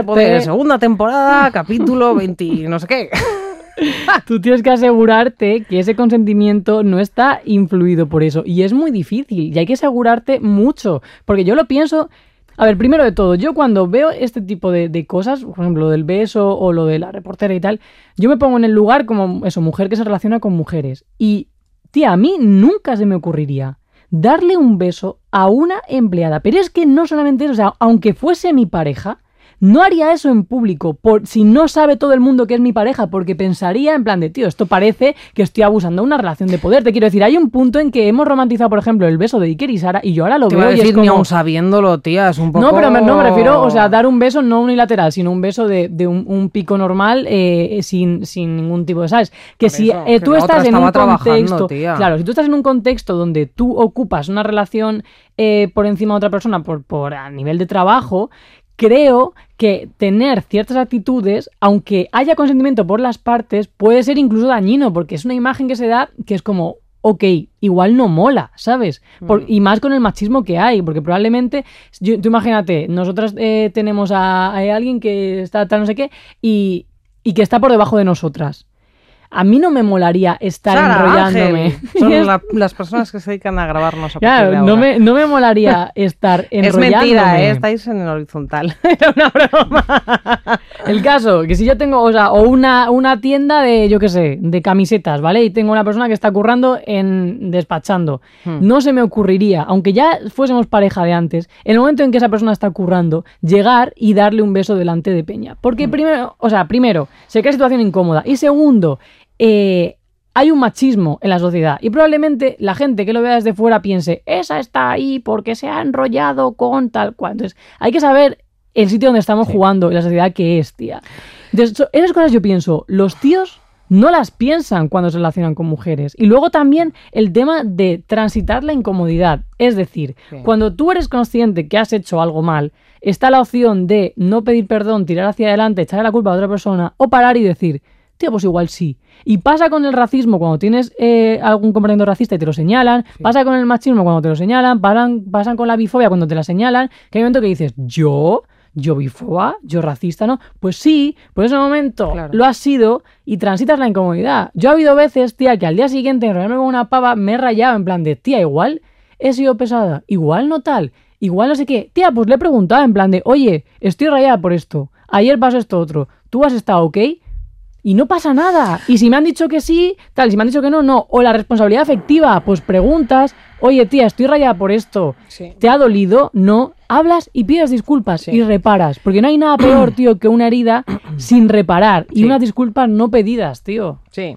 poder, segunda temporada, capítulo 20, no sé qué. tú tienes que asegurarte que ese consentimiento no está influido por eso. Y es muy difícil y hay que asegurarte mucho. Porque yo lo pienso. A ver, primero de todo, yo cuando veo este tipo de, cosas, por ejemplo, lo del beso o lo de la reportera y tal, yo me pongo en el lugar como eso, mujer que se relaciona con mujeres. Y, tía, a mí nunca se me ocurriría darle un beso a una empleada. Pero es que no solamente eso, o sea, aunque fuese mi pareja, no haría eso en público por, si no sabe todo el mundo que es mi pareja, porque pensaría en plan de, tío, esto parece que estoy abusando de una relación de poder. Te quiero decir, hay un punto en que hemos romantizado, por ejemplo, el beso de Iker y Sara, y yo ahora lo Te veo iba a y decir, es como... ni aun sabiéndolo, tía, es un poco... No, pero me, no, me refiero, o sea, dar un beso no unilateral, sino un beso de, de un, un pico normal eh, sin, sin ningún tipo de, ¿sabes? Que si eh, tú estás en un contexto... tía. Claro, si tú estás en un contexto donde tú ocupas una relación eh, por encima de otra persona por, por a nivel de trabajo, creo que tener ciertas actitudes, aunque haya consentimiento por las partes, puede ser incluso dañino, porque es una imagen que se da que es como, ok, igual no mola, ¿sabes? Por- y más con el machismo que hay, porque probablemente, yo- tú imagínate, nosotras eh, tenemos a, a alguien que está tal no sé qué y, y que está por debajo de nosotras. A mí no me molaría estar Sara, enrollándome. Ángel, Son la- las personas que se dedican a grabarnos a Claro, de no me, no me molaría estar Es enrollándome. mentira, ¿eh? estáis en el horizontal. Era una broma. El caso, que si yo tengo, o sea, o una, una tienda de, yo qué sé, de camisetas, ¿vale? Y tengo una persona que está currando en despachando. Hmm. No se me ocurriría, aunque ya fuésemos pareja de antes, en el momento en que esa persona está currando, llegar y darle un beso delante de Peña. Hmm. Porque primero, o sea, primero, se crea situación incómoda. Y segundo, eh, hay un machismo en la sociedad y probablemente la gente que lo vea desde fuera piense, esa está ahí porque se ha enrollado con tal cual. Entonces, hay que saber el sitio donde estamos jugando y la sociedad que es, tía. Entonces, esas cosas yo pienso, los tíos no las piensan cuando se relacionan con mujeres. Y luego también el tema de transitar la incomodidad. Es decir, Sí. cuando tú eres consciente que has hecho algo mal, está la opción de no pedir perdón, tirar hacia adelante, echarle la culpa a otra persona o parar y decir, pues igual sí. Y pasa con el racismo cuando tienes eh, algún comportamiento racista y te lo señalan, pasa con el machismo cuando te lo señalan, paran- pasan con la bifobia cuando te la señalan, que hay un momento que dices, yo, yo bifoba, yo racista, ¿no? Pues sí, por ese momento Claro. lo has sido y transitas la incomodidad. Yo ha habido veces, tía, que al día siguiente enrollarme con una pava me he rayado en plan de, tía, igual he sido pesada, igual no tal, igual no sé qué. Tía, pues le he preguntado en plan de, oye, estoy rayada por esto, ayer pasó esto otro, ¿tú has estado ok? Y no pasa nada. Y si me han dicho que sí, tal, si me han dicho que no, no. O la responsabilidad afectiva, pues preguntas, oye tía, estoy rayada por esto. Sí. ¿Te ha dolido? No. Hablas y pides disculpas Sí. y reparas. Porque no hay nada peor, tío, que una herida sin reparar. Y Sí. unas disculpas no pedidas, tío. Sí.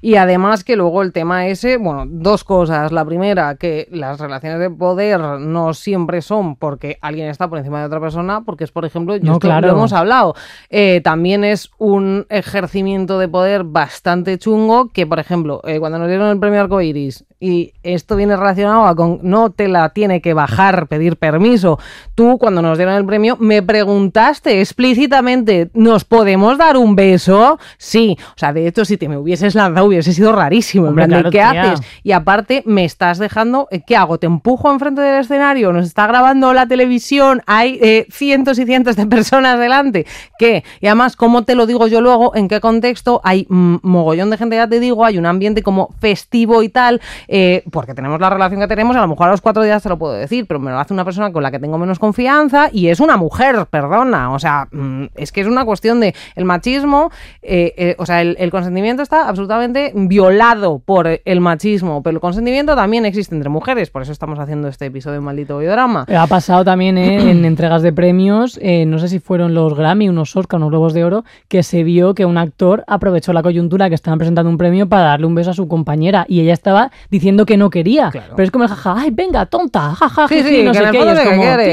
Y además que luego el tema ese, bueno, dos cosas. La primera, que las relaciones de poder no siempre son porque alguien está por encima de otra persona, porque es, por ejemplo, yo No, esto claro. lo hemos hablado, eh, también es un ejercimiento de poder bastante chungo que, por ejemplo, eh, cuando nos dieron el premio Arcoiris, y esto viene relacionado a con no te la tiene que bajar, pedir permiso. Tú, cuando nos dieron el premio, me preguntaste explícitamente, ¿nos podemos dar un beso? Sí. O sea, de hecho, si te me hubieses lanzado, hubiese sido rarísimo. En plan, claro, ¿qué tía. haces? Y aparte, me estás dejando, eh, ¿qué hago? ¿Te empujo enfrente del escenario? ¿Nos está grabando la televisión? Hay eh, cientos y cientos de personas delante. ¿Qué? Y además, ¿cómo te lo digo yo luego? ¿En qué contexto? Hay mm, mogollón de gente, ya te digo, hay un ambiente como festivo y tal, eh, porque tenemos la relación que tenemos, a lo mejor a los cuatro días te lo puedo decir, pero me lo hace una persona con la que tengo menos confianza y es una mujer, perdona. O sea, mm, es que es una cuestión de el machismo, eh, eh, o sea, el, el consentimiento está absolutamente violado por el machismo, pero el consentimiento también existe entre mujeres, por eso estamos haciendo este episodio de Maldito Biodrama. Ha pasado también eh, en entregas de premios, eh, no sé si fueron los Grammy, unos Oscar, unos Globos de Oro, que se vio que un actor aprovechó la coyuntura que estaban presentando un premio para darle un beso a su compañera y ella estaba diciendo que no quería. Claro. Pero es como el jaja, ay, venga, tonta, jaja, Sí, jiji, sí, no que sé qué. y es como, eh,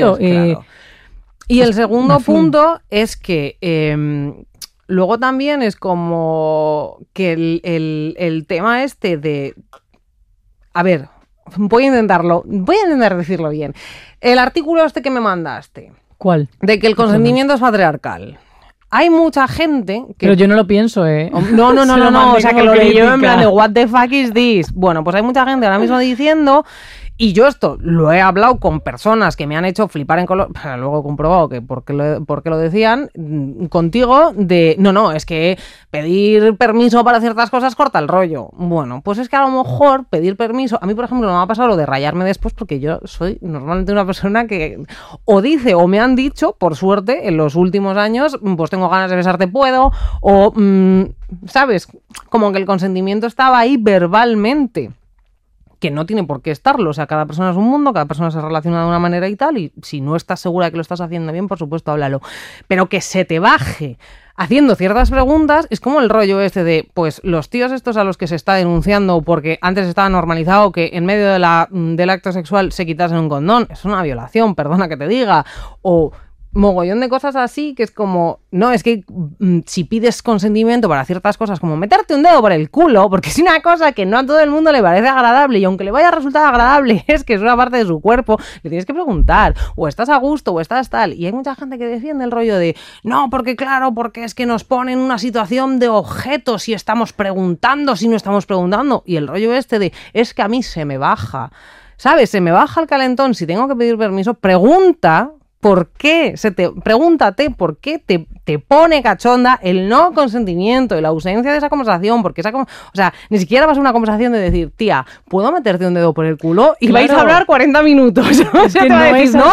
claro. Y el segundo en fin. punto es que eh, luego también es como que el, el- el tema este de... A ver, voy a intentarlo, voy a intentar decirlo bien. El artículo este que me mandaste, ¿Cuál? de que el consentimiento es patriarcal. Hay mucha gente que... Pero yo no lo pienso, ¿eh? No, no, no, no, no, o sea, que lo leyó en plan de what the fuck is this. Bueno, pues hay mucha gente ahora mismo diciendo, y yo esto lo he hablado con personas que me han hecho flipar en color, luego he comprobado que por qué lo, por qué lo decían mm, contigo, de, no, no, es que pedir permiso para ciertas cosas corta el rollo. Bueno, pues es que a lo mejor pedir permiso, a mí por ejemplo no me ha pasado lo de rayarme después porque yo soy normalmente una persona que o dice o me han dicho, por suerte, en los últimos años, pues tengo ganas de besarte, puedo, o, mm, ¿sabes? Como que el consentimiento estaba ahí verbalmente. Que no tiene por qué estarlo. O sea, cada persona es un mundo, cada persona se relaciona de una manera y tal, y si no estás segura de que lo estás haciendo bien, por supuesto, háblalo. Pero que se te baje haciendo ciertas preguntas, es como el rollo este de, pues los tíos estos a los que se está denunciando porque antes estaba normalizado que en medio de la, del acto sexual se quitasen un condón, es una violación, perdona que te diga, o mogollón de cosas así que es como, no, es que mm, si pides consentimiento para ciertas cosas como meterte un dedo por el culo, porque es una cosa que no a todo el mundo le parece agradable y aunque le vaya a resultar agradable, es que es una parte de su cuerpo, le tienes que preguntar, o estás a gusto o estás tal. Y hay mucha gente que defiende el rollo de, no, porque claro, porque es que nos ponen en una situación de objeto si estamos preguntando, si no estamos preguntando. Y el rollo este de, es que a mí se me baja. ¿Sabes? Se me baja el calentón. Si tengo que pedir permiso, pregunta por qué, se te, pregúntate por qué te, te, pone cachonda el no consentimiento y la ausencia de esa conversación, porque esa, o sea, ni siquiera vas a una conversación de decir, tía, ¿puedo meterte un dedo por el culo? Y vais a hablar 40 minutos. o sea, no es no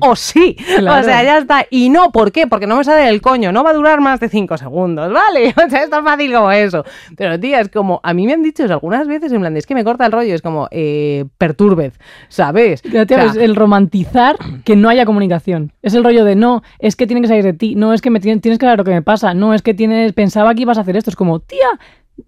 o sí. O sea, ya está. Y no, ¿por qué? Porque no me sale el coño, no va a durar más de 5 segundos, ¿vale? O sea, es tan fácil como eso. Pero, tía, es como, a mí me han dicho algunas veces, en plan, es que me corta el rollo, es como, eh, perturbez, ¿sabes? el romantizar que no haya comunicación es el rollo de no, es que tiene que salir de ti, no es que me tienes que saber lo que me pasa, no es que tienes, pensaba que ibas a hacer esto. Es como, tía,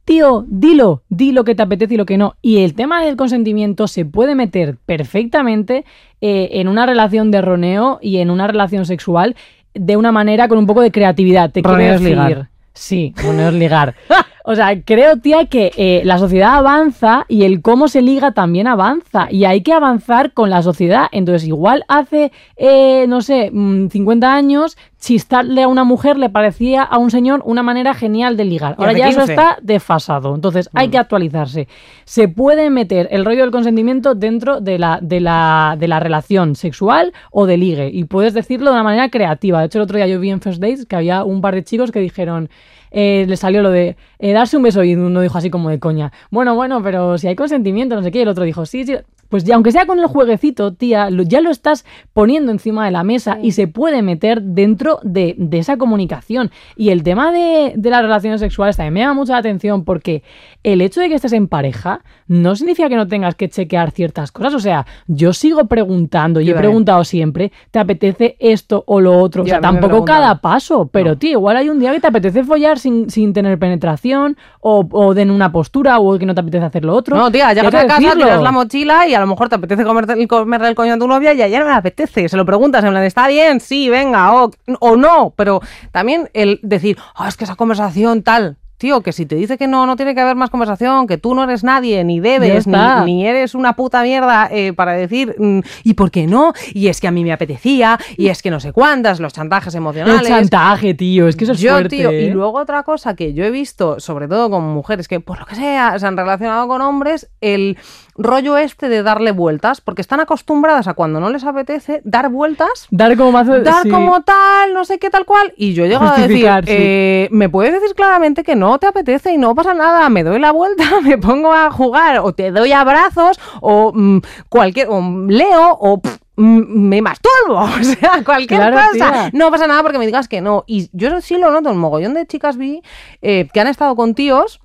tío, dilo, di lo que te apetece y lo que no. Y el tema del consentimiento se puede meter perfectamente eh, en una relación de roneo y en una relación sexual de una manera con un poco de creatividad. Te quiero decir. Sí, roneo es ligar. O sea, creo, tía, que eh, la sociedad avanza y el cómo se liga también avanza. Y hay que avanzar con la sociedad. Entonces, igual hace, eh, no sé, 50 mm, años, chistarle a una mujer le parecía a un señor una manera genial de ligar. Ahora ya eso está desfasado. Entonces, hay que mm. actualizarse. Se puede meter el rollo del consentimiento dentro de la, de, la, de la relación sexual o de ligue. Y puedes decirlo de una manera creativa. De hecho, el otro día yo vi en First Dates que había un par de chicos que dijeron eh, le salió lo de eh, darse un beso y uno dijo así como de coña, bueno, bueno, pero si hay consentimiento, no sé qué, y el otro dijo, sí, sí, pues ya, aunque sea con el jueguecito, tía, ya lo estás poniendo encima de la mesa y se puede meter dentro de, esa comunicación. Y el tema de, de, las relaciones sexuales también me llama mucho la atención porque el hecho de que estés en pareja no significa que no tengas que chequear ciertas cosas. O sea, yo sigo preguntando y he preguntado siempre, ¿te apetece esto o lo otro? O sea, tampoco cada paso, pero tío, igual hay un día que te apetece follar sin, sin tener penetración o, o en una postura o que no te apetece hacer lo otro. No, tía, llegas a casa, tiras la mochila y a lo mejor te apetece comer, comerle el coño a tu novia y ayer no me apetece. Se lo preguntas en plan, está bien, sí, venga, o, o no. Pero también el decir, oh, es que esa conversación tal, tío, que si te dice que no, no tiene que haber más conversación, que tú no eres nadie, ni debes, ni, eres una puta mierda eh, para decir, mm, ¿y por qué no? Y es que a mí me apetecía, y es que no sé cuántas, los chantajes emocionales. El chantaje, tío, es que eso es yo, Tío, y ¿eh? luego otra cosa que yo he visto, sobre todo con mujeres que por lo que sea se han relacionado con hombres, el rollo este de darle vueltas, porque están acostumbradas a cuando no les apetece dar vueltas, dar como dar como tal, no sé qué tal cual, y yo llego a decir, eh, me puedes decir claramente que no te apetece y no pasa nada, me doy la vuelta, me pongo a jugar, o te doy abrazos, o mm, cualquier, o leo, o me masturbo, o sea, cualquier cosa. No pasa nada porque me digas que no. Y yo sí lo noto, un mogollón de chicas vi eh, que han estado con tíos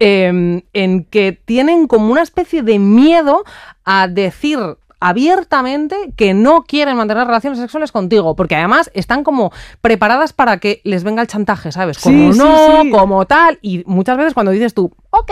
Em, en que tienen como una especie de miedo a decir abiertamente que no quieren mantener relaciones sexuales contigo, porque además están como preparadas para que les venga el chantaje, ¿sabes? Como no, como tal, y muchas veces cuando dices tú, ok,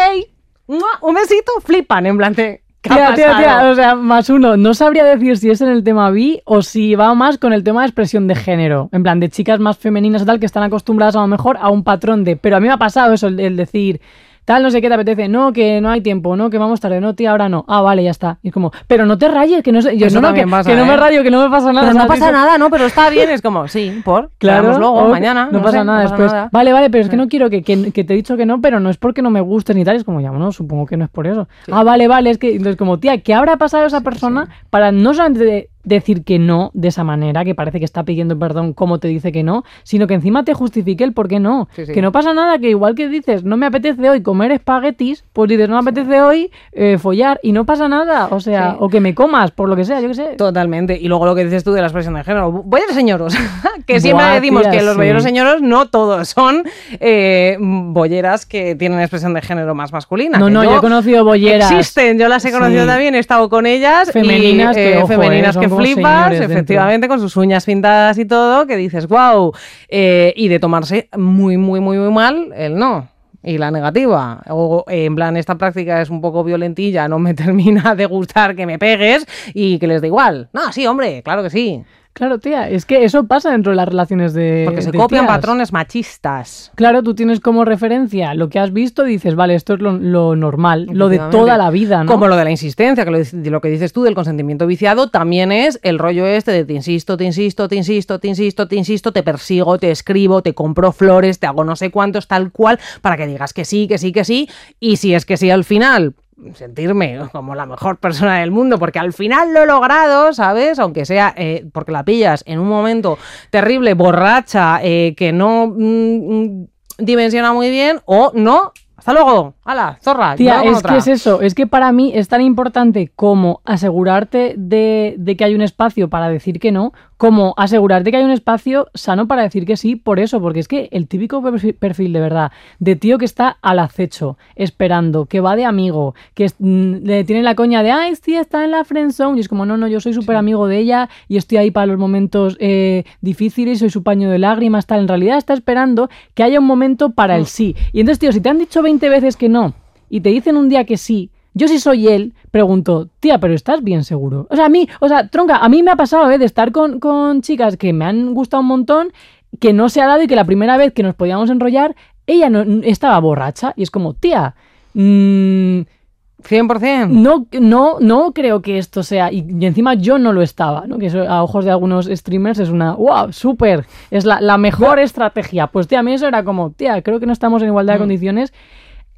un besito, flipan, en plan de... Tía, tía, tía, o sea, más uno, no sabría decir si es en el tema bi o si va más con el tema de expresión de género, en plan de chicas más femeninas y tal que están acostumbradas a lo mejor a un patrón de, pero a mí me ha pasado eso, el decir, tal, no sé qué te apetece, no, que no hay tiempo, no, que vamos tarde, no, tía, ahora no, ah, vale, ya está. Y es como, pero no te rayes, que no sé, yo no, no, que, no me ¿eh? rayo, que no me pasa nada. no pasa nada, no, pero está bien, es como, sí, por, claro, luego, mañana. No, pasa nada después. Vale, vale, pero es que no quiero que, que, te he dicho que no, pero no es porque no me guste ni tal, es como, ya, bueno, supongo que no es por eso. Ah, vale, vale, es que, entonces como, tía, ¿qué habrá pasado esa persona para no solamente decir que no de esa manera, que parece que está pidiendo perdón como te dice que no, sino que encima te justifique el por qué no. Sí, sí. Que no pasa nada, que igual que dices, no me apetece hoy comer espaguetis, pues dices, no me apetece hoy eh, follar y no pasa nada. O sea, o que me comas, por lo que sea, yo qué sé. Totalmente. Y luego lo que dices tú de la expresión de género. Bolleros señoros. que siempre Buah, decimos tía, que los bolleros señoros no todos son eh, bolleras que tienen expresión de género más masculina. No, no, yo he conocido bolleras. Existen, yo las he conocido también, he estado con ellas. y, Femeninas que, eh, ojo, femeninas eh, que flipas, señores dentro. efectivamente, con sus uñas pintadas y todo, que dices, wow. y de tomarse muy, muy, muy, muy mal el no. Y la negativa. O eh, en plan, esta práctica es un poco violentilla, no me termina de gustar que me pegues y que les da igual. No, sí, hombre, claro que sí. Claro, tía, es que eso pasa dentro de las relaciones de. Porque se de copian tías. patrones machistas. Claro, tú tienes como referencia lo que has visto y dices, vale, esto es lo, lo normal, lo de toda la vida, ¿no? Como lo de la insistencia, que lo, de lo que dices tú del consentimiento viciado, también es el rollo este de te insisto, te insisto, te insisto, te insisto, te insisto, te persigo, te escribo, te compro flores, te hago no sé cuántos, tal cual, para que digas que sí, que sí, que sí. Y si es que sí al final sentirme como la mejor persona del mundo, porque al final lo he logrado, ¿sabes? Aunque sea eh, porque la pillas en un momento terrible, borracha, eh, que no mm, mm, dimensiona muy bien, o no. Hasta luego, hala, zorra. Tía, es otra. que es eso, es que para mí es tan importante como asegurarte de, de que hay un espacio para decir que no, como asegurarte que hay un espacio sano para decir que sí, por eso, porque es que el típico perfi- perfil de verdad, de tío que está al acecho, esperando, que va de amigo, que es- mm, le tiene la coña de, ay, sí, está en la friend zone, y es como, no, no, yo soy súper amigo de ella y estoy ahí para los momentos eh, difíciles, soy su paño de lágrimas, tal, en realidad está esperando que haya un momento para el sí. Y entonces, tío, si te han dicho 20 veces que no, y te dicen un día que sí, yo si soy él, pregunto, tía, pero ¿estás bien seguro? O sea, a mí, o sea, tronca, a mí me ha pasado, ¿eh? De estar con, con chicas que me han gustado un montón, que no se ha dado y que la primera vez que nos podíamos enrollar, ella no, estaba borracha y es como, tía, mm, 100%. no, no, no creo que esto sea, y, y encima yo no lo estaba, ¿no? Que eso a ojos de algunos streamers es una, wow, súper, es la, la mejor estrategia. Pues tía, a mí eso era como, tía, creo que no estamos en igualdad de Mm. condiciones.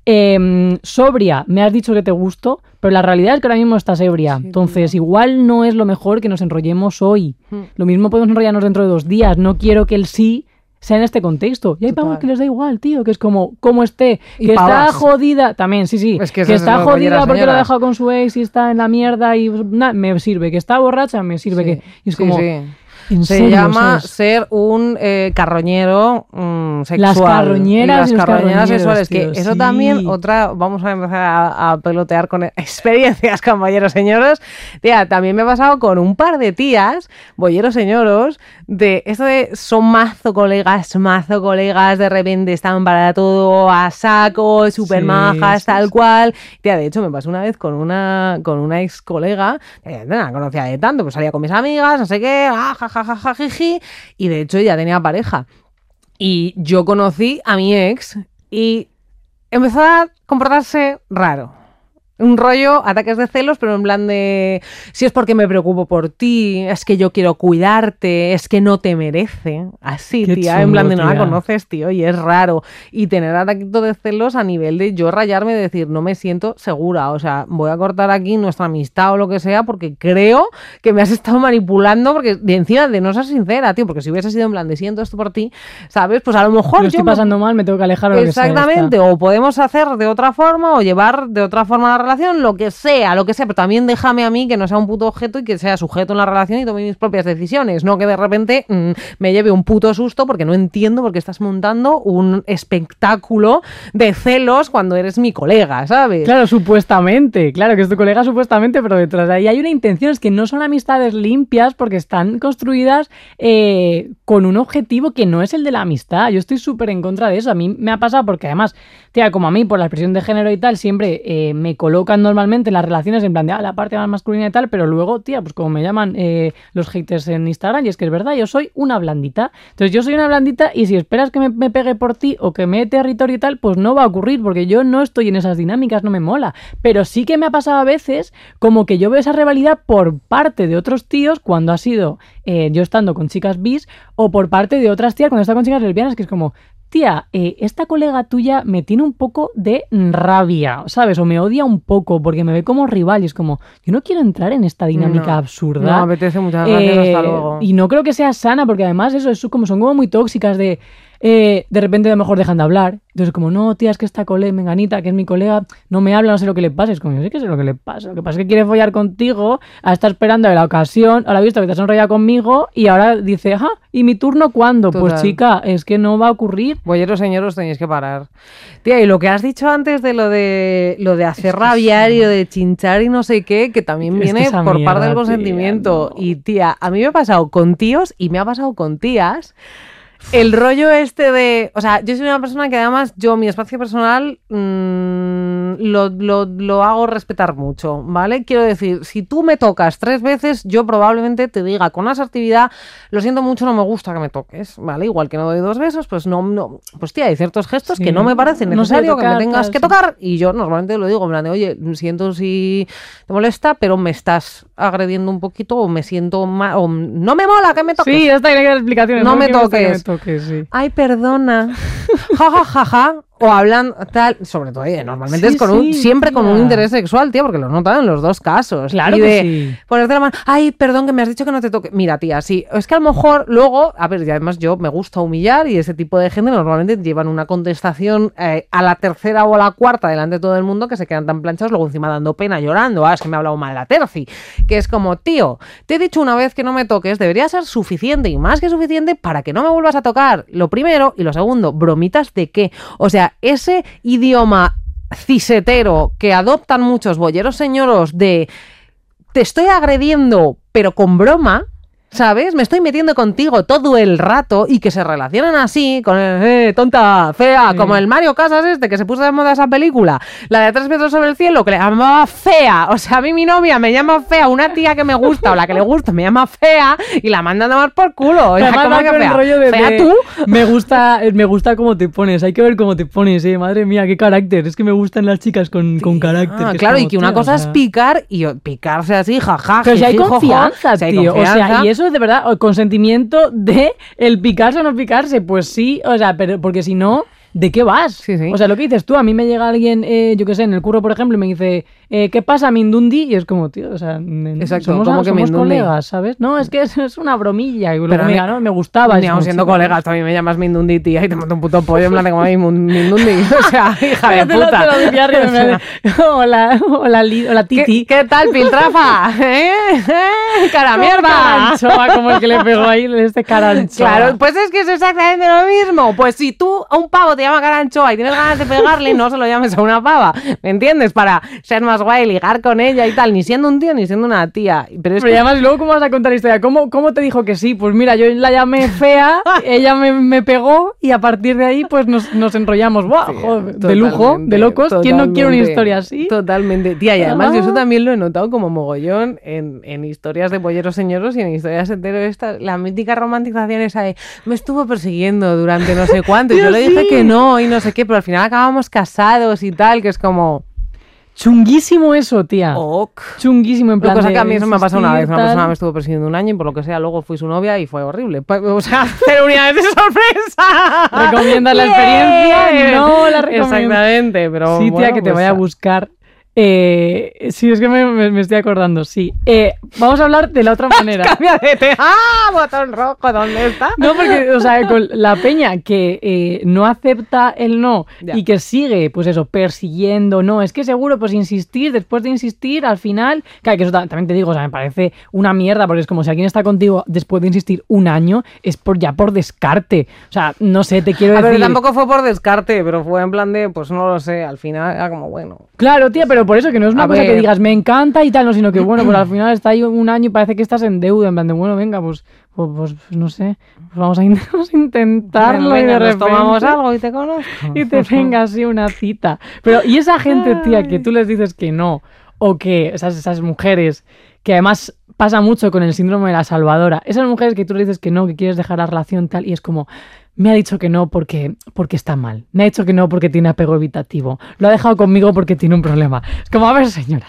Em, sobria, me has dicho que te gusto, pero la realidad es que ahora mismo estás ebria. Entonces, igual no es lo mejor que nos enrollemos hoy. Mm. Lo mismo podemos enrollarnos dentro de dos días. No quiero que el sí sea en este contexto. Y hay pavos que les da igual, tío, que es como, como esté, que está jodida. También, sí, sí. Es que está jodida porque lo ha dejado con su ex y está en la mierda y na, me sirve. Que está borracha, me sirve. Sí, que y es sí, como, sí. ¿En Se serio, llama sabes? ser un eh, carroñero mm, sexual. Las carroñeras Y las carroñeras sexuales. Que eso sí. también, otra, vamos a empezar a, a pelotear con experiencias, caballeros señoros. Tía, también me ha pasado con un par de tías, bolleros señoros, de esto de son mazo colegas, mazo colegas, de repente están para todo a saco, súper Sí, majas, sí, tal cual. Tía, de hecho, me pasó una vez con una, con una ex colega, eh, no la conocía de tanto, pues salía con mis amigas, no sé qué, ah, ja, ja, ja, ja, jiji, y de hecho ella tenía pareja. Y yo conocí a mi ex y empezó a comportarse raro. Un rollo, ataques de celos, pero en plan de si es porque me preocupo por ti, es que yo quiero cuidarte, es que no te merece. Así, Qué tía, en plan de no la conoces, tío, y es raro. Y tener ataques de celos a nivel de yo rayarme y decir, no me siento segura. O sea, voy a cortar aquí nuestra amistad o lo que sea, porque creo que me has estado manipulando, porque de encima de no ser sincera, tío, porque si hubiese sido en plan de siento esto por ti, ¿sabes? Pues a lo mejor Lo yo estoy me- pasando mal, me tengo que alejar o lo que sea, ya está. Exactamente, o podemos hacer de otra forma o llevar de otra forma la relación, lo que sea, lo que sea, pero también déjame a mí que no sea un puto objeto y que sea sujeto en la relación y tome mis propias decisiones, no que de repente mm, me lleve un puto susto porque no entiendo por qué estás montando un espectáculo de celos cuando eres mi colega, ¿sabes? Claro, supuestamente, claro que es tu colega supuestamente, pero detrás de ahí hay una intención, es que no son amistades limpias porque están construidas eh, con un objetivo que no es el de la amistad. Yo estoy súper en contra de eso. A mí me ha pasado porque además, tía, como a mí por la expresión de género y tal, siempre eh, me colocan normalmente en las relaciones en plan de ah, la parte más masculina y tal, pero luego, tía, pues como me llaman eh, los haters en Instagram, y es que es verdad, yo soy una blandita. Entonces yo soy una blandita y si esperas que me, pegue por ti o que me dé territorio y tal, pues no va a ocurrir porque yo no estoy en esas dinámicas, no me mola. Pero sí que me ha pasado a veces como que yo veo esa rivalidad por parte de otros tíos cuando ha sido eh, yo estando con chicas bis o por parte de otras tías cuando está con chicas lesbianas, que es como, tía, eh, esta colega tuya me tiene un poco de rabia, ¿sabes? O me odia un poco porque me ve como rival y es como, yo no quiero entrar en esta dinámica No, absurda. No, me apetece muchas gracias, hasta Eh, luego. Y no creo que sea sana, porque además eso es como son como muy tóxicas de eh, de repente a lo mejor dejan de hablar. Entonces como, no, tía, es que esta colega, menganita, que es mi colega, no me habla, no sé lo que le pasa. Es como, yo sé que sé lo que le pasa. Lo que pasa es que quiere follar contigo, está esperando la ocasión, ahora ha visto que te has enrollado conmigo y ahora dice, ajá, ¿y mi turno cuándo? Pues chica, es que no va a ocurrir. Bolleros, señoros, tenéis que parar. Tía, y lo que has dicho antes de lo de lo de hacer rabiar y lo de chinchar y no sé qué, que también Es viene por mierda, parte del tía, consentimiento. no. Y tía, a mí me ha pasado con tíos y me ha pasado con tías. El rollo este de. O sea, yo soy una persona que además, yo mi espacio personal mm, lo, lo- lo hago respetar mucho, ¿vale? Quiero decir, si tú me tocas tres veces, yo probablemente te diga con asertividad, lo siento mucho, no me gusta que me toques, ¿vale? Igual que no doy dos besos, pues no. no pues tía, hay ciertos gestos Sí. que no me parece No sé necesario que me tengas tal, que tocar. Y yo normalmente lo digo, en plan de, oye, siento si te molesta, pero me estás agrediendo un poquito o me siento mal, o no me mola que me toques. Sí, esta tiene que dar explicaciones. No me toques. me toques, sí. Ay, perdona. Ja, ja, ja, ja. O hablan tal, sobre todo, oye, normalmente Sí, es con un, siempre con un interés sexual, tía, porque lo notan en los dos casos. Claro y que de sí. ponerte la mano, ay, perdón, que me has dicho que no te toque. Mira, tía, sí, es que a lo mejor luego, a ver, y además yo me gusta humillar y ese tipo de gente normalmente llevan una contestación eh, a la tercera o a la cuarta delante de todo el mundo que se quedan tan planchados, luego encima dando pena, llorando, ah, es que me ha hablado mal la terci, que es como, tío, te he dicho una vez que no me toques, debería ser suficiente y más que suficiente para que no me vuelvas a tocar. Lo primero y lo segundo, bromitas de qué. O sea, ese idioma cisetero que adoptan muchos bolleros señoros de te estoy agrediendo, pero con broma, ¿sabes? Me estoy metiendo contigo todo el rato y que se relacionan así, con el, eh, tonta, fea, Sí. como el Mario Casas este que se puso de moda esa película, la de Tres metros sobre el cielo, que le llamaba fea. O sea, a mí mi novia me llama fea, una tía que me gusta o la que le gusta me llama fea y la mandan a tomar por culo. O sea, ¿cómo que fea? rollo de, ¿Fea de, tú? Me gusta, me gusta cómo te pones, hay que ver cómo te pones, eh. Madre mía, qué carácter. Es que me gustan las chicas con, con carácter. Ah, que es claro, y como, que una tío, cosa o es sea, picar y picarse así, jaja. Pero si hay confianza, tío. O sea, y eso es de verdad, o consentimiento de el picarse o no picarse. Pues sí, o sea, pero porque si no, ¿de qué vas? Sí, sí. O sea, lo que dices tú, a mí me llega alguien, eh, yo qué sé, en el curro, por ejemplo, y me dice, eh, ¿qué pasa, Mindundi? Y es como, tío, o sea, Exacto, somos, ¿cómo que somos colegas, ¿sabes? No, es que es, es una bromilla. Y Pero me diga, no, me gustaba. Ni como, siendo colegas, también me llamas Mindundi, tía, y te monto un puto pollo en plan de como "Ay, Mun- Mindundi. O sea, hija de Te lo- puta. te lo O sea, Hola, hola, Li- hola, ¿Qué, Titi. qué tal, piltrafa? ¿Eh? ¿Eh? ¡Cara mierda! Caranchoa, como el que le pegó ahí este caranchoa. Claro, pues es que es exactamente lo mismo. Pues si tú a un pavo te llama caranchoa y tienes ganas de pegarle, no se lo llames a una pava. ¿Me entiendes? Para ser más guay, ligar con ella y tal, ni siendo un tío ni siendo una tía. Pero es Pero que además, luego, ¿cómo vas a contar la historia? ¿Cómo, ¿Cómo te dijo que sí? Pues mira, yo la llamé fea, ella me, me pegó y a partir de ahí, pues nos, nos enrollamos. Joder, de lujo, de locos. ¿Quién no quiere una historia así? Totalmente. Tía, y además yo eso Ah. también lo he notado como mogollón en, en historias de polleros señoros y en historias entero esta, la mítica romantización esa de me estuvo persiguiendo durante no sé cuánto. y yo le dije sí. que no y no sé qué, pero al final acabamos casados y tal, que es como Chunguísimo eso, tía. ok. Chunguísimo, en Lo plan. que pasa de que a mí eso me ha pasado una vez. Una persona me estuvo persiguiendo un año y por lo que sea, luego fui su novia y fue horrible. O sea, pero unidades de sorpresa. ¿Recomiendas la experiencia? No la recomiendo. Exactamente, pero. Sí, tía, bueno, que te pues, vaya a buscar. Eh, sí, es que me, me- me estoy acordando, sí. Eh, vamos a hablar de la otra manera. Cambia de te. ¡Ah! Botón rojo, ¿dónde está? No, porque, o sea, con la peña que eh, no acepta el no Ya. y que sigue, pues eso, persiguiendo, no, es que seguro, pues insistir, después de insistir, al final, claro, que eso ta- también te digo, o sea, me parece una mierda, porque es como si alguien está contigo después de insistir un año, es por ya por descarte. O sea, no sé, te quiero A ver, decir. tampoco fue por descarte, pero fue en plan de, pues no lo sé, al final era como, bueno. Claro, tía, pero por eso que no es una A cosa que digas me encanta y tal, no, sino que bueno, pues al final está ahí un año y parece que estás en deuda, en plan de bueno, venga, pues, pues, pues, pues, no sé, pues vamos a, in- vamos a intentarlo y de nos repente tomamos algo y te conozco. y te venga así una cita. Pero, y esa gente, tía, que tú les dices que no, o que esas, esas mujeres, que además pasa mucho con el síndrome de la salvadora, esas mujeres que tú le dices que no, que quieres dejar la relación tal, y es como, me ha dicho que no porque, porque está mal, me ha dicho que no porque tiene apego evitativo, lo ha dejado conmigo porque tiene un problema. Es como, a ver, señora.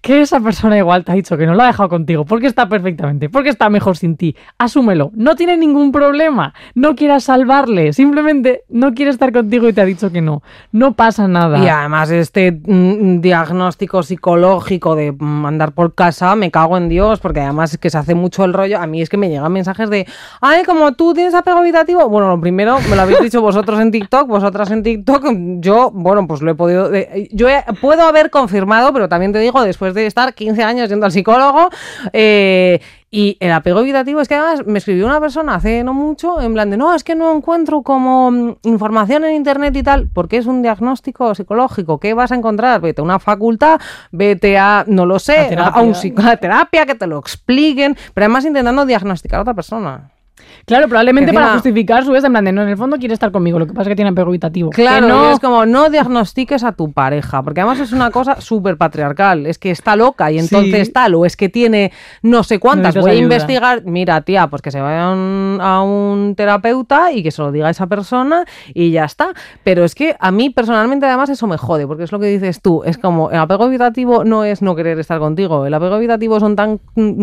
Que esa persona igual te ha dicho que no lo ha dejado contigo porque está perfectamente, porque está mejor sin ti. Asúmelo, no tiene ningún problema. No quieras salvarle, simplemente no quiere estar contigo y te ha dicho que no. No pasa nada. Y además este mm, diagnóstico psicológico de mm, andar por casa, me cago en Dios, porque además es que se hace mucho el rollo. A mí es que me llegan mensajes de, ay, como tú tienes apego habitativo. Bueno, lo primero, me lo habéis dicho vosotros en TikTok, vosotras en TikTok. Yo, bueno, pues lo he podido... de- yo he- puedo haber confirmado, pero también te digo, después de estar 15 años yendo al psicólogo, eh, y el apego evitativo es que además me escribió una persona hace no mucho en plan de no, es que no encuentro como mm, información en internet y tal, porque es un diagnóstico psicológico. ¿Qué vas a encontrar? Vete a una facultad, vete a, no lo A sé, a, terapia. un psicoterapia, que te lo expliquen, pero además intentando diagnosticar a otra persona. Claro, probablemente para justificar su vez, en plan de, no, en el fondo quiere estar conmigo, lo que pasa es que tiene apego evitativo. Claro, no, es como no diagnostiques a tu pareja, porque además es una cosa súper patriarcal, es que está loca y entonces Sí. tal, o es que tiene no sé cuántas, voy a investigar, mira tía, pues que se vaya a un, a un terapeuta y que se lo diga a esa persona y ya está. Pero es que a mí personalmente además eso me jode, porque es lo que dices tú, es como el apego evitativo no es no querer estar contigo, el apego evitativo son tan,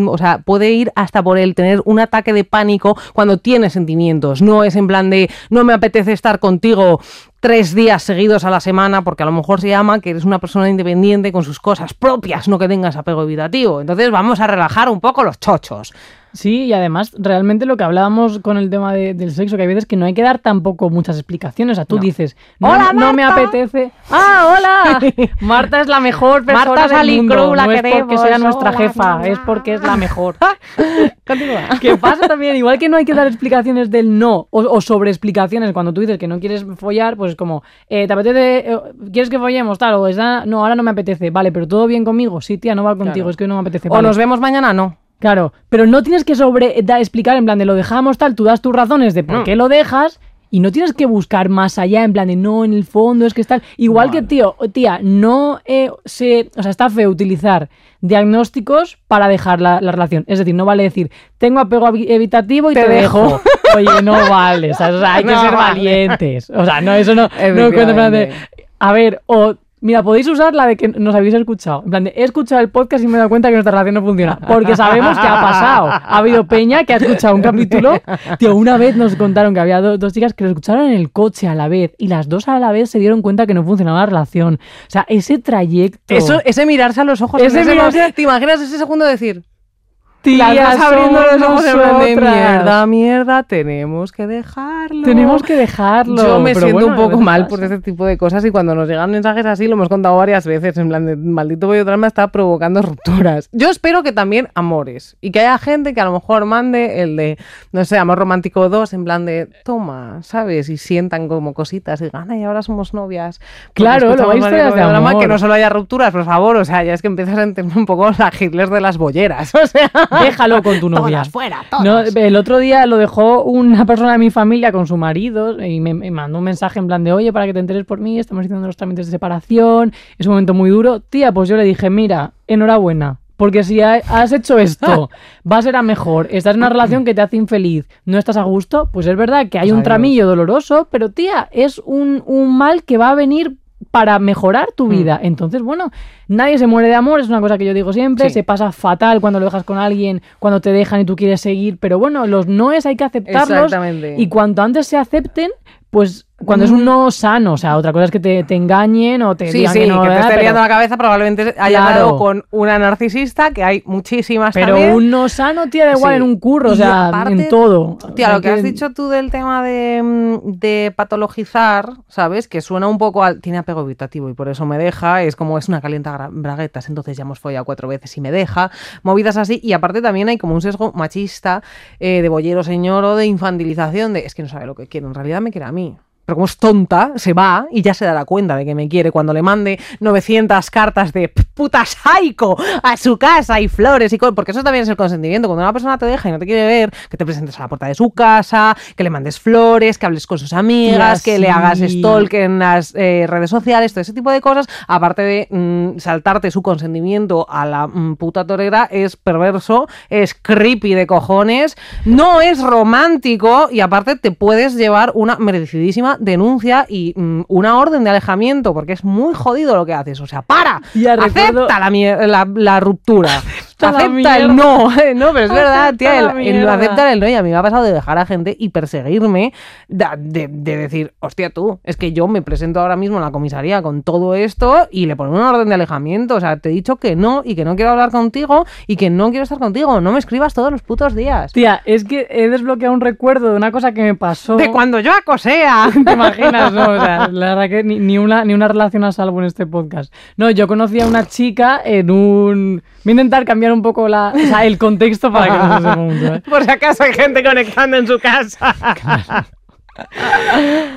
o sea, puede ir hasta por el tener un ataque de pánico cuando tienes sentimientos, no es en plan de no me apetece estar contigo tres días seguidos a la semana, porque a lo mejor se llama que eres una persona independiente con sus cosas propias, no que tengas apego evitativo. Entonces vamos a relajar un poco los chochos. Sí, y además, realmente lo que hablábamos con el tema de- del sexo, que hay veces que no hay que dar tampoco muchas explicaciones. O sea, tú No. dices, no, Hola, no me apetece. ¡Ah, hola! Marta es la mejor persona Marta del mundo. la no es porque queremos. sea nuestra Hola, jefa, hola. es porque es la mejor. Continúa. Que pasa también, igual que no hay que dar explicaciones del no o, o sobre explicaciones cuando tú dices que no quieres follar, pues es como, eh, ¿te apetece? eh, ¿Quieres que follemos? Tal, o está, no, ahora no me apetece. Vale, pero todo bien conmigo. Sí, tía, no va contigo, Claro. es que no me apetece. O Vale. nos vemos mañana, no. Claro, pero no tienes que sobre da- explicar en plan de lo dejamos tal, tú das tus razones de por No. qué lo dejas y no tienes que buscar más allá en plan de no, en el fondo es que está igual que tío, o tía, no eh, se, o sea, está feo utilizar diagnósticos para dejar la, la relación. Es decir, no vale decir, tengo apego evi- evitativo y te, Te dejo. dejo. Oye, no vale, o sea, hay que No ser vale. valientes. O sea, no, eso no, no de, a ver, o Mira, podéis usar la de que nos habéis escuchado. En plan, de, he escuchado el podcast y me he dado cuenta que nuestra relación no funciona. Porque sabemos que ha pasado. Ha habido Peña que ha escuchado un capítulo. Tío, una vez nos contaron que había do- dos chicas que lo escucharon en el coche a la vez. Y las dos a la vez se dieron cuenta que no funcionaba la relación. O sea, ese trayecto. Eso, ese mirarse a los ojos. Ese mirarse- ¿Te imaginas ese segundo decir? Tía, las dos abriendo los ojos en plan de mierda, mierda, tenemos que dejarlo. Tenemos que dejarlo. Yo me Pero siento bueno, un poco mal por ese tipo de cosas y cuando nos llegan mensajes así, lo hemos contado varias veces, en plan de maldito bollodrama está provocando rupturas. Yo espero que también amores y que haya gente que a lo mejor mande el de, no sé, Amor Romántico 2, en plan de, toma, ¿sabes? Y sientan como cositas y digan, ay, ahora somos novias. Porque Claro, lo vais de amor. Que no solo haya rupturas, por favor, o sea, ya es que empiezas a entender un poco la Hitler de las bolleras, o sea... Déjalo con tu novia. Todas fuera, todas. No, el otro día lo dejó una persona de mi familia con su marido y me, me mandó un mensaje en plan de, oye, para que te enteres por mí, estamos haciendo los trámites de separación, es un momento muy duro. Tía, pues yo le dije, mira, enhorabuena. Porque si ha- has hecho esto, va a ser a mejor. Estás en una relación que te hace infeliz, no estás a gusto, pues es verdad que hay Pues un adiós. tramillo doloroso, pero tía, es un, un mal que va a venir para mejorar tu vida. Entonces, bueno, nadie se muere de amor, es una cosa que yo digo siempre, Sí. se pasa fatal cuando lo dejas con alguien, cuando te dejan y tú quieres seguir, pero bueno, los noes hay que aceptarlos Exactamente. y cuanto antes se acepten, pues cuando es un no sano, o sea, otra cosa es que te, te engañen o te Sí, digan sí, que no, que te esté pero, liando la cabeza, probablemente haya Claro. dado con una narcisista, que hay muchísimas pero también. un no sano, tía, da igual Sí. en un curro, o sea, aparte, en todo. Tía, lo que has dicho tú del tema de, mm, de patologizar, ¿sabes? Que suena un poco al... Tiene apego evitativo y por eso me deja. Es como es una calienta braguetas, entonces ya hemos follado cuatro veces y me deja. Movidas así. Y aparte también hay como un sesgo machista eh, de bollero señor o de infantilización de es que no sabe lo que quiere. En realidad me quiere a mí. me. Pero como es tonta, se va y ya se dará cuenta de que me quiere cuando le mande 900 cartas de "P- puta psycho a su casa y flores y cosas. Porque eso también es el consentimiento. Cuando una persona te deja y no te quiere ver, que te presentes a la puerta de su casa, que le mandes flores, que hables con sus amigas, que le hagas stalk en las eh, redes sociales, todo ese tipo de cosas. Aparte de mm, saltarte su consentimiento a la mm, puta torera, es perverso, es creepy de cojones, no es romántico y aparte te puedes llevar una merecidísima denuncia y mm, una orden de alejamiento, porque es muy jodido lo que haces. O sea, para, acepta la, la, la ruptura. Acepta el no, no, pero es verdad, Acepta tía, el, el aceptar el no. Y a mí me ha pasado de dejar a gente y perseguirme, de, de- de decir, hostia, tú, es que yo me presento ahora mismo en la comisaría con todo esto y le ponen una orden de alejamiento. O sea, te he dicho que no y que no quiero hablar contigo y que no quiero estar contigo. No me escribas todos los putos días. Tía, es que he desbloqueado un recuerdo de una cosa que me pasó. De cuando yo acosea. ¿Te imaginas? No, o sea, la verdad que ni, ni una, ni una relación a salvo en este podcast. No, yo conocí a una chica en un... Voy a intentar cambiar un poco la, o sea, el contexto para que no se sepa mucho. ¿eh? Por si acaso hay gente conectando en su casa.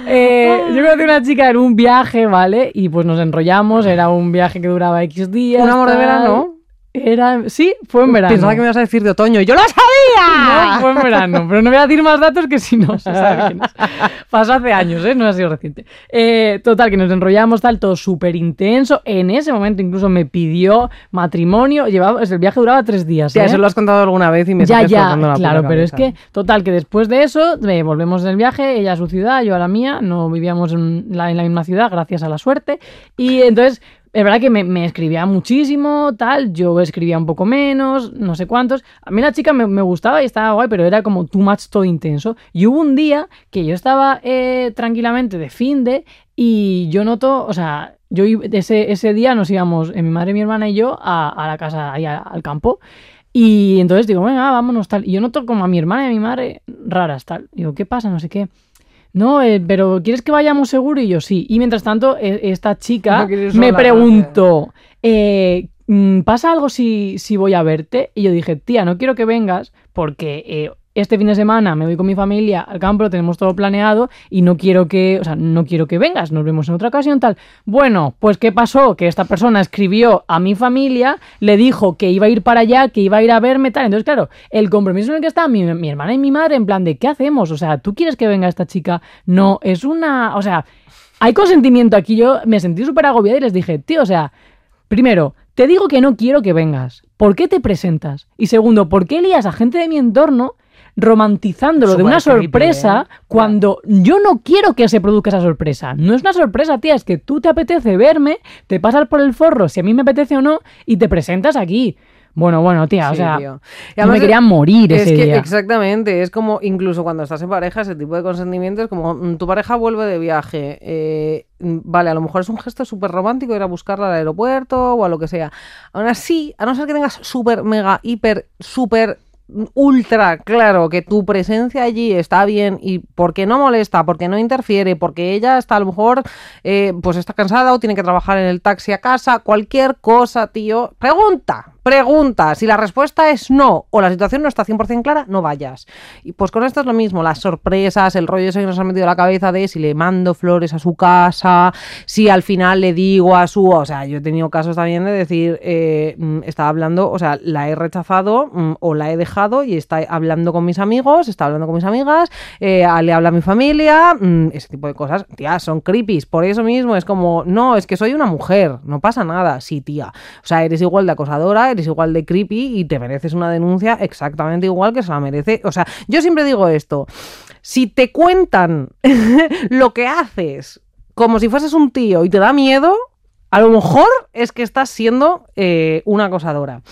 Eh, yo conocí a una chica en un viaje, ¿vale? Y pues nos enrollamos, era un viaje que duraba X días. ¿Un amor de verano? Era... Sí, fue en verano. Pensaba que me ibas a decir de otoño. ¡Yo lo sabía! No, fue en verano, pero no voy a decir más datos que si no se sabe quién es. Pasó hace años, ¿eh? No ha sido reciente. Eh, total, que nos enrollamos, tal, todo súper intenso. En ese momento incluso me pidió matrimonio. Llevaba, el viaje duraba tres días. ¿eh? eso lo has contado alguna vez y me ya, ya, la claro, pero es que, total, que después de eso, eh, volvemos del viaje, ella a su ciudad, yo a la mía, no vivíamos en la, en la misma ciudad, gracias a la suerte, y entonces, es verdad que me, escribía muchísimo, tal, yo escribía un poco menos, no sé cuántos, a mí la chica me, gustaba y estaba guay, pero era como too much, todo intenso, y hubo un día que yo estaba eh, tranquilamente de fin de, y yo noto, o sea... Yo ese, ese día nos íbamos, eh, mi madre, mi hermana y yo, a, a la casa, ahí al campo. Y entonces digo, venga, vámonos, tal. Y yo noto como a mi hermana y a mi madre raras, tal. Digo, ¿qué pasa? No sé qué. No, eh, pero ¿quieres que vayamos seguro? Y yo sí. Y mientras tanto, eh, esta chica No me preguntó, eh, mm, ¿pasa algo si, si voy a verte? Y yo dije, tía, no quiero que vengas porque eh, este fin de semana me voy con mi familia al campo, lo tenemos todo planeado y no quiero que, o sea, no quiero que vengas, nos vemos en otra ocasión, tal. Bueno, pues ¿qué pasó? Que esta persona escribió a mi familia, le dijo que iba a ir para allá, que iba a ir a verme, tal. Entonces, claro, el compromiso en el que está mi, mi hermana y mi madre, en plan de, ¿qué hacemos? O sea, ¿tú quieres que venga esta chica? No, es una, o sea, hay consentimiento aquí. Yo me sentí súper agobiada y les dije, tío, o sea, primero, te digo que no quiero que vengas. ¿Por qué te presentas? Y segundo, ¿por qué lías a gente de mi entorno romantizándolo de Súper una sorpresa ¿eh? cuando yo no quiero que se produzca esa sorpresa? No es una sorpresa, tía, es que tú te apetece verme, te pasas por el forro si a mí me apetece o no y te presentas aquí. Bueno, bueno, tía, o sea, tío. Y yo me quería morir Es ese que día. exactamente, es como incluso cuando estás en pareja, ese tipo de consentimiento es como mm, tu pareja vuelve de viaje, eh, mm, vale, a lo mejor es un gesto súper romántico ir a buscarla al aeropuerto o a lo que sea. Aún así, a no ser que tengas súper, mega, hiper, súper ultra claro que tu presencia allí está bien y porque no molesta, porque no interfiere, porque ella está a lo mejor eh, pues está cansada o tiene que trabajar en el taxi a casa, cualquier cosa, tío, pregunta, pregunta. Si la respuesta es no o la situación no está 100% clara, no vayas. Y pues con esto es lo mismo, las sorpresas, el rollo ese que nos han metido la cabeza de si le mando flores a su casa, si al final le digo a su... O sea, yo he tenido casos también de decir, eh, mm, estaba hablando, o sea, la he rechazado mm, o la he dejado y está hablando con mis amigos, está hablando con mis amigas, eh, le habla a mi familia, mm, ese tipo de cosas, tía, son creepies. Por eso mismo es como, no, es que soy una mujer, no pasa nada, sí, tía. O sea, eres igual de acosadora, eres igual de creepy y te mereces una denuncia exactamente igual que se la merece. O sea, yo siempre digo esto, si te cuentan lo que haces como si fueses un tío y te da miedo, a lo mejor es que estás siendo eh, una acosadora.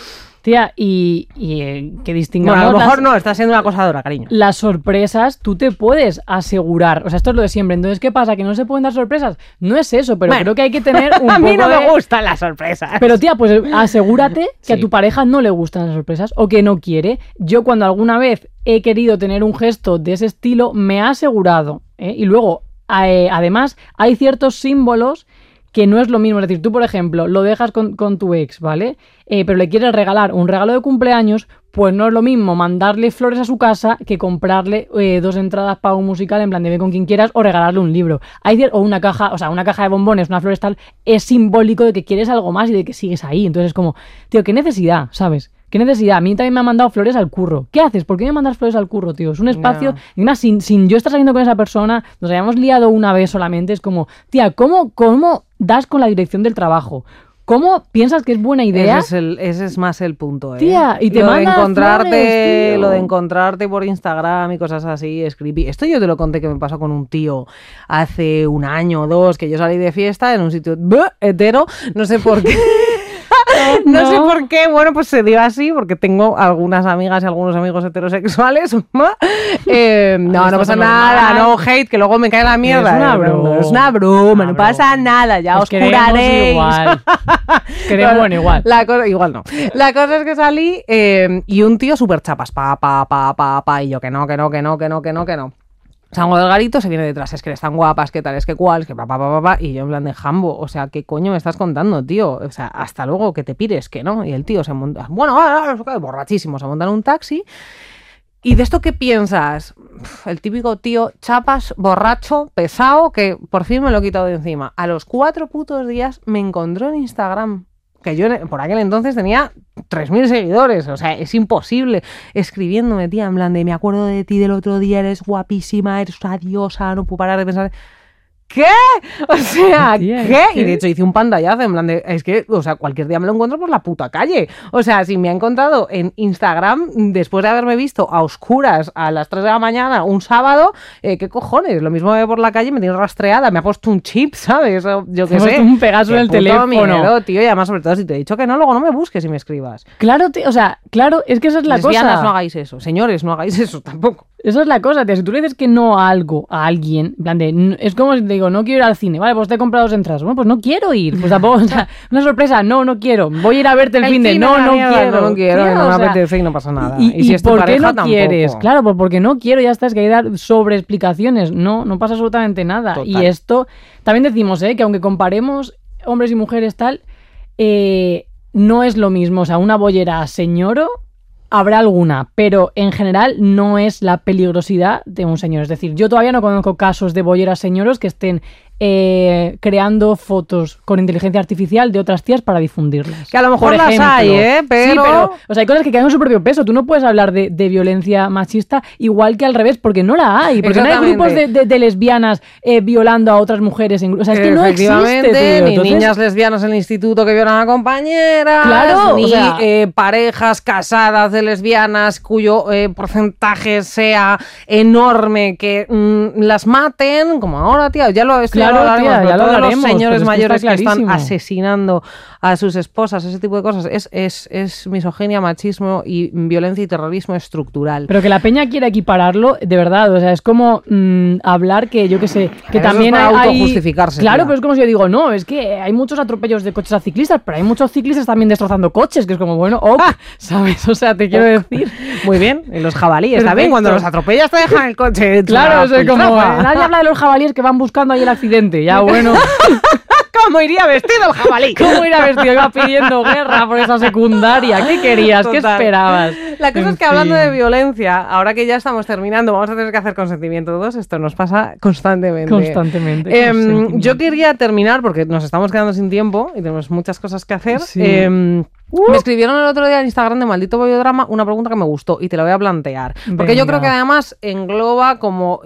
Tía, y, y, eh, que distingamos Bueno, a lo las- mejor no, estás siendo una acosadora, cariño. las sorpresas tú te puedes asegurar. O sea, esto es lo de siempre. Entonces, ¿qué pasa? ¿Que no se pueden dar sorpresas? No es eso, pero Bueno, creo que hay que tener un a mí poco no me gustan las sorpresas. Pero tía, pues asegúrate que a tu pareja no le gustan las sorpresas o que no quiere. Yo cuando alguna vez he querido tener un gesto de ese estilo, me ha asegurado. ¿eh? Y luego, eh, además, hay ciertos símbolos que no es lo mismo. Es decir, tú, por ejemplo, lo dejas con, con tu ex, ¿vale? Eh, pero le quieres regalar un regalo de cumpleaños, pues no es lo mismo mandarle flores a su casa que comprarle eh, dos entradas para un musical en plan de ve con quien quieras o regalarle un libro. Hay o una caja, o sea, una caja de bombones, una flores tal, es simbólico de que quieres algo más y de que sigues ahí. Entonces es como, tío, qué necesidad, ¿sabes? ¿Qué necesidad? A mí también me han mandado flores al curro. ¿Qué haces? ¿Por qué me mandas flores al curro, tío? Es un espacio. Y más, sin, sin yo estar saliendo con esa persona, nos hayamos liado una vez solamente, es como, tía, ¿cómo, cómo das con la dirección del trabajo? ¿Cómo piensas que es buena idea? Ese es, el- ese es más el punto, ¿eh? Tía, y te lo de encontrarte, flores, lo de encontrarte por Instagram y cosas así, es creepy. Esto yo te lo conté que me pasó con un tío hace un año o dos, que yo salí de fiesta en un sitio hetero, no sé por qué. No sé por qué, bueno, pues se dio así, porque tengo algunas amigas y algunos amigos heterosexuales. Eh, no, no pasa nada, no hate, que luego me cae la mierda. Es una Eh, broma. Es una broma, no pasa nada, ya Os os curaréis. igual. Queremos, bueno, igual. La cosa, igual no. La cosa es que salí eh, y un tío súper chapas, pa, pa, pa, pa, pa, y yo que no, que no, que no, que no, que no, que no. Salgo del garito, se viene detrás, es que eres tan guapas, que tal, es que cual, es que pa, pa, pa, pa, pa, y yo en plan de jambo, o sea, ¿qué coño me estás contando, tío? O sea, hasta luego, que te pires, que no. Y el tío se monta, bueno, ah, ah, borrachísimo, se monta en un taxi. ¿Y de esto qué piensas? El típico tío chapas, borracho, pesado, que por fin me lo he quitado de encima. A los cuatro putos días me encontró en Instagram. Que yo por aquel entonces tenía 3.000 seguidores. O sea, es imposible. Escribiéndome, tía, en plan de me acuerdo de ti del otro día, eres guapísima, eres una no puedo parar de pensar. ¿Qué? O sea, ¿qué? ¿qué? Y de hecho hice un pantallazo en plan de, es que, o sea, cualquier día me lo encuentro por la puta calle. O sea, si me ha encontrado en Instagram después de haberme visto a oscuras a las 3 de la mañana un sábado, eh, ¿qué cojones? Lo mismo ve por la calle, me tiene rastreada, me ha puesto un chip, ¿sabes? Yo qué sé. puesto un Pegaso en el teléfono. miedo, tío, y además, sobre todo, si te he dicho que no, luego no me busques y me escribas. Claro, tío, o sea, claro, es que esa es la Lesbianas, cosa. no hagáis eso. Señores, no hagáis eso tampoco. Esa es la cosa, tío. Si tú le dices que no a algo, a alguien, en plan de, n- es como si te digo, no quiero ir al cine, vale, pues te he comprado dos entradas. Bueno, pues no quiero ir. Pues tampoco, o sea, una sorpresa, no, no quiero. Voy a ir a verte el, fin de, cine, no, no mierda, quiero. No, no quiero, Tío, no o me sea, apetece y no pasa nada. ¿Y, y si es tu por qué pareja, no quieres? Claro, pues porque no quiero, ya está, es que hay que dar sobre explicaciones. No, no pasa absolutamente nada. Total. Y esto, también decimos, ¿eh? que aunque comparemos hombres y mujeres tal, eh, no es lo mismo. O sea, una bollera señoro habrá alguna, pero en general no es la peligrosidad de un señor. Es decir, yo todavía no conozco casos de bolleras señoros que estén eh, creando fotos con inteligencia artificial de otras tías para difundirlas. Que a lo mejor Por las ejemplo. hay, ¿eh? Sí, Pero- pero o sea, hay cosas que quedan en su propio peso. Tú no puedes hablar de, de violencia machista igual que al revés, porque no la hay. Porque no hay grupos de, de- de lesbianas eh, violando a otras mujeres. En, o sea, es que no existe. Tío. ni Entonces, niñas lesbianas en el instituto que violan a compañeras, Claro, ni o sea- eh, parejas casadas de lesbianas cuyo porcentaje sea enorme que mm, las maten, como ahora, tío, ya lo, esto Claro, tía, ya lo todos los señores mayores que están asesinando a sus esposas, ese tipo de cosas, es, es, es misoginia, machismo y violencia y terrorismo estructural. Pero que la peña quiera equipararlo, de verdad, o sea, es como mm, hablar que yo qué sé, que es también para hay... autojustificarse, Claro, pero es como si yo digo, no, es que hay muchos atropellos de coches a ciclistas, pero hay muchos ciclistas también destrozando coches, que es como, bueno, ok, ¿sabes? O sea, te quiero decir... Muy bien, y los jabalíes también, cuando los atropellas te dejan el coche. Claro, o sea, como... eh, nadie habla de los jabalíes que van buscando ahí el accidente, ya bueno... ¿Cómo iría vestido el jabalí? ¿Cómo ir a vestido? Iba pidiendo guerra por esa secundaria. ¿Qué querías? ¿Qué esperabas? La cosa En es que hablando de violencia, ahora que ya estamos terminando, vamos a tener que hacer consentimiento todos. Esto nos pasa constantemente. Constantemente. Em, consentimiento. yo quería terminar porque nos estamos quedando sin tiempo y tenemos muchas cosas que hacer. Sí. Em, Me escribieron el otro día en Instagram de Maldito Bollodrama una pregunta que me gustó y te la voy a plantear. Porque yo creo que además engloba como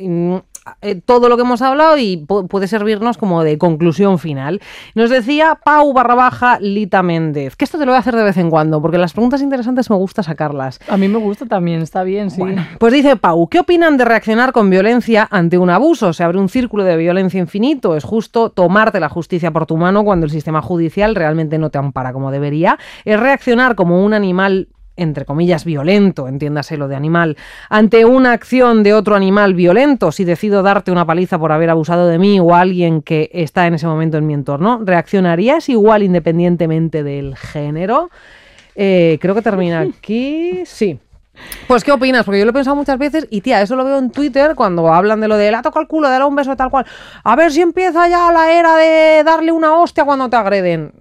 eh, todo lo que hemos hablado y pu- puede servirnos como de conclusión final. Nos decía Pau barra baja Lita Méndez, que esto te lo voy a hacer de vez en cuando porque las preguntas interesantes me gusta sacarlas. A mí me gusta también, está bien, sí. Pues dice Pau, ¿qué opinan de reaccionar con violencia ante un abuso? Se abre un círculo de violencia infinito. Es justo tomarte la justicia por tu mano cuando el sistema judicial realmente no te ampara como debería. Es reaccionar como un animal entre comillas, violento, entiéndase lo de animal, ante una acción de otro animal violento, si decido darte una paliza por haber abusado de mí o a alguien que está en ese momento en mi entorno, ¿reaccionarías igual independientemente del género? Eh, creo que termina aquí. Sí. Pues, ¿qué opinas? Porque yo lo he pensado muchas veces y, tía, eso lo veo en Twitter cuando hablan de lo de la toca el culo, dale un beso, tal cual. A ver si empieza ya la era de darle una hostia cuando te agreden.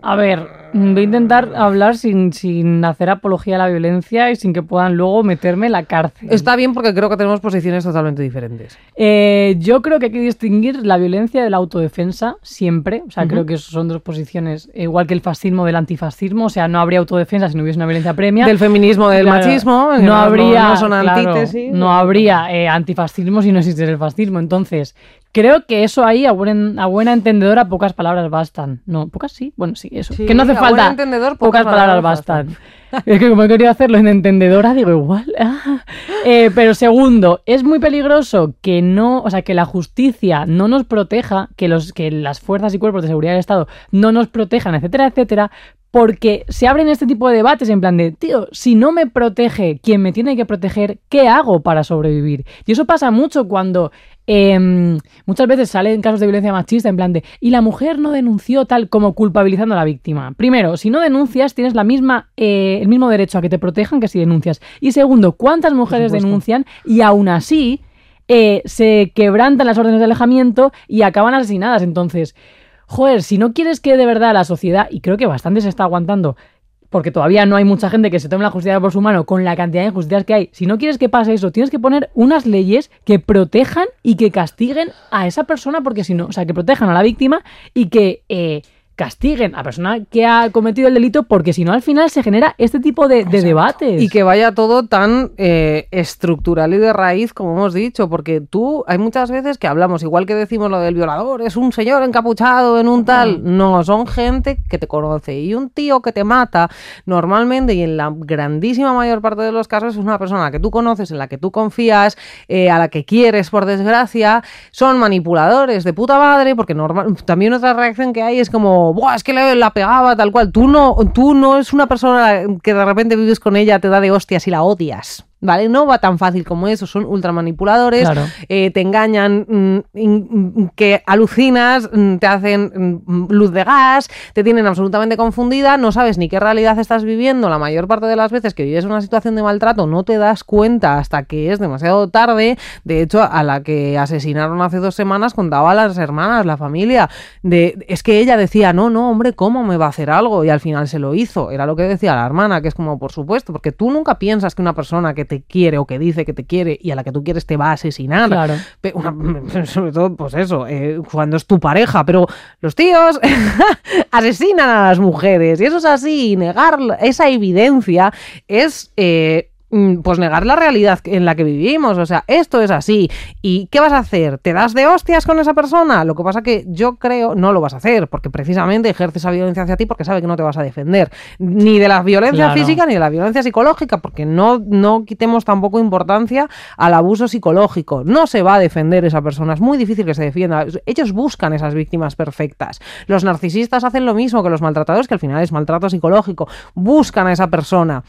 A ver, Voy a intentar hablar sin, sin hacer apología a la violencia y sin que puedan luego meterme en la cárcel. Está bien porque creo que tenemos posiciones totalmente diferentes. Eh, yo creo que hay que distinguir la violencia de la autodefensa siempre. O sea, creo que son dos posiciones, igual que el fascismo del antifascismo. O sea, no habría autodefensa si no hubiese una violencia premia. Del feminismo, del Claro, machismo, no habría, no son claro, antítesis. no habría eh, antifascismo si no existiera el fascismo. Entonces, creo que eso ahí, a buena, a buena entendedora, pocas palabras bastan. No, pocas sí, bueno, sí, eso. Sí, que no hace falta. entendedor, pocas, palabras, bastan. es que como he querido hacerlo en entendedora, digo igual. ah. Eh, pero segundo, es muy peligroso que no, o sea, que la justicia no nos proteja, que los, que las fuerzas y cuerpos de seguridad del Estado no nos protejan, etcétera, etcétera, porque se abren este tipo de debates en plan de, tío, si no me protege quien me tiene que proteger, ¿qué hago para sobrevivir? Y eso pasa mucho cuando em, muchas veces salen casos de violencia machista en plan de, y la mujer no denunció tal como culpabilizando a la víctima. Primero, si no denuncias, tienes la misma, eh, el mismo derecho a que te protejan que si denuncias. Y segundo, ¿cuántas mujeres denuncian y aún así eh, se quebrantan las órdenes de alejamiento y acaban asesinadas? Entonces, joder, si no quieres que de verdad la sociedad, y creo que bastante se está aguantando, porque todavía no hay mucha gente que se tome la justicia por su mano con la cantidad de injusticias que hay. Si no quieres que pase eso, tienes que poner unas leyes que protejan y que castiguen a esa persona, porque si no, o sea, que protejan a la víctima y que eh, castiguen a la persona que ha cometido el delito, porque si no, al final se genera este tipo de, de debates. Y que vaya todo tan eh, estructural y de raíz, como hemos dicho, porque tú, hay muchas veces que hablamos, igual que decimos lo del violador, es un señor encapuchado en un tal. No, son gente que te conoce. Y un tío que te mata, normalmente y en la grandísima mayor parte de los casos, es una persona que tú conoces, en la que tú confías, eh, a la que quieres, por desgracia. Son manipuladores de puta madre, porque normal, también otra reacción que hay es como, Buah, es que la pegaba tal cual. Tú no, tú no es una persona que de repente vives con ella, te da de hostias y la odias. ¿Vale? No va tan fácil como eso, son ultramanipuladores, Claro. eh, te engañan, mm, mm, que alucinas, mm, te hacen mm, luz de gas, te tienen absolutamente confundida, no sabes ni qué realidad estás viviendo. La mayor parte de las veces que vives una situación de maltrato no te das cuenta hasta que es demasiado tarde. De hecho, a la que asesinaron hace dos semanas contaba a las hermanas, la familia, de es que ella decía, no, no, hombre, ¿cómo me va a hacer algo? Y al final se lo hizo. Era lo que decía la hermana, que es como, por supuesto, porque tú nunca piensas que una persona que te quiere o que dice que te quiere y a la que tú quieres te va a asesinar. Claro. Sobre todo, pues eso, eh, cuando es tu pareja, pero los tíos asesinan a las mujeres y eso es así, y negar esa evidencia es... eh, pues negar la realidad en la que vivimos, o sea, esto es así. ¿Y qué vas a hacer? ¿Te das de hostias con esa persona? Lo que pasa que yo creo no lo vas a hacer, porque precisamente ejerce esa violencia hacia ti porque sabe que no te vas a defender, ni de la violencia Claro. física ni de la violencia psicológica, porque no, no quitemos tampoco importancia al abuso psicológico. No se va a defender esa persona, es muy difícil que se defienda. Ellos buscan esas víctimas perfectas. Los narcisistas hacen lo mismo que los maltratadores, que al final es maltrato psicológico. Buscan a esa persona.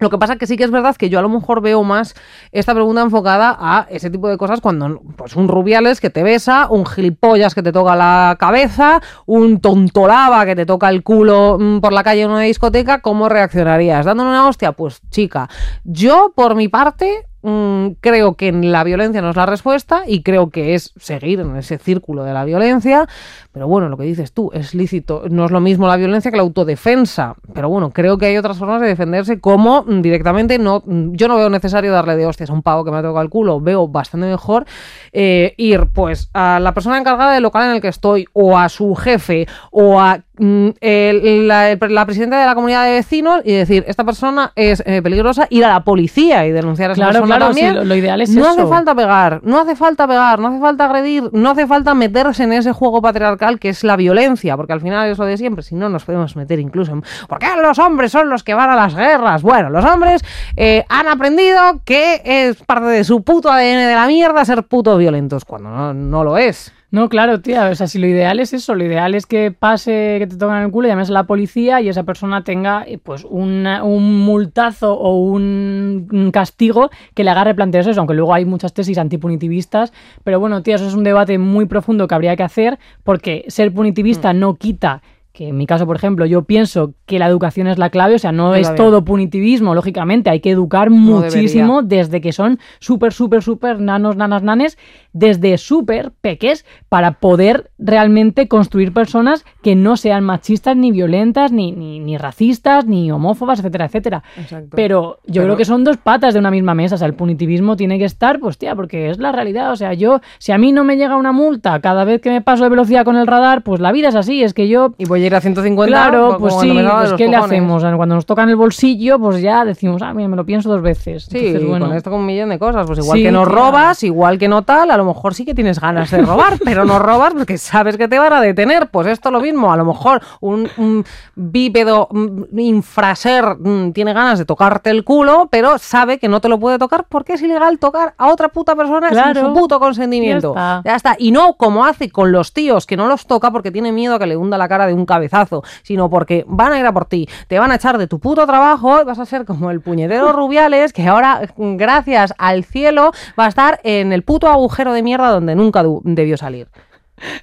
Lo que pasa que sí que es verdad que yo a lo mejor veo más esta pregunta enfocada a ese tipo de cosas cuando pues un rubiales que te besa, un gilipollas que te toca la cabeza, un tontolaba que te toca el culo mm, por la calle en una discoteca, ¿cómo reaccionarías? ¿Dándole una hostia? Pues chica, yo por mi parte mm, creo que la violencia no es la respuesta y creo que es seguir en ese círculo de la violencia, pero bueno, lo que dices tú, es lícito, no es lo mismo la violencia que la autodefensa, pero bueno, creo que hay otras formas de defenderse como directamente no, yo no veo necesario darle de hostias a un pavo que me ha tocado el culo, veo bastante mejor eh, ir pues a la persona encargada del local en el que estoy o a su jefe o a el- la, presidenta de la comunidad de vecinos y decir, esta persona es eh, peligrosa, ir a la policía y denunciar a esa Claro, persona claro, sí, también. lo- lo ideal es no eso. hace falta pegar, no hace falta pegar, no hace falta agredir, no hace falta meterse en ese juego patriarcal que es la violencia, porque al final es lo de siempre, si no nos podemos meter incluso en... ¿Por qué los hombres son los que van a las guerras? Bueno, los hombres eh, han aprendido que es parte de su puto ADN de la mierda ser puto violentos, cuando no, no lo es. No, claro, tía. O sea, si lo ideal es eso, lo ideal es que pase, que te tocan el culo, llames a la policía y esa persona tenga eh, pues una- un multazo o un, castigo que le haga replantearse eso, aunque luego hay muchas tesis antipunitivistas. Pero bueno, tía, eso es un debate muy profundo que habría que hacer, porque ser punitivista no quita que en mi caso, por ejemplo, yo pienso que la educación es la clave, o sea, no es todo punitivismo, lógicamente, hay que educar No muchísimo desde que son súper, súper, súper nanos, nanas, nanes, desde súper peques, para poder realmente construir personas que no sean machistas, ni violentas, ni, ni, ni racistas, ni homófobas, etcétera, etcétera. Exacto. Pero yo Pero- creo que son dos patas de una misma mesa. O sea, el punitivismo tiene que estar, pues tía, porque es la realidad. O sea, yo, si a mí no me llega una multa cada vez que me paso de velocidad con el radar, pues la vida es así. Es que yo. Y voy a ir a 150. Claro, pues cuando sí, pues ¿qué le hacemos? Cuando nos tocan el bolsillo, pues ya decimos, ah, mira, me lo pienso dos veces. Sí, Entonces, bueno, con esto con un millón de cosas. Pues igual Sí, que no robas, igual que no tal, a lo mejor sí que tienes ganas de robar, pero no robas porque sabes que te van a detener. Pues esto lo mismo, a lo mejor un, un bípedo mm, infraser mm, tiene ganas de tocarte el culo, pero sabe que no te lo puede tocar porque es ilegal tocar a otra puta persona sin su puto consentimiento. Ya está. Ya está. Y no como hace con los tíos que no los toca porque tiene miedo a que le hunda la cara de un cabezazo, sino porque van a ir a por ti, te van a echar de tu puto trabajo y vas a ser como el puñetero Rubiales que ahora, gracias al cielo, va a estar en el puto agujero de mierda donde nunca debió salir.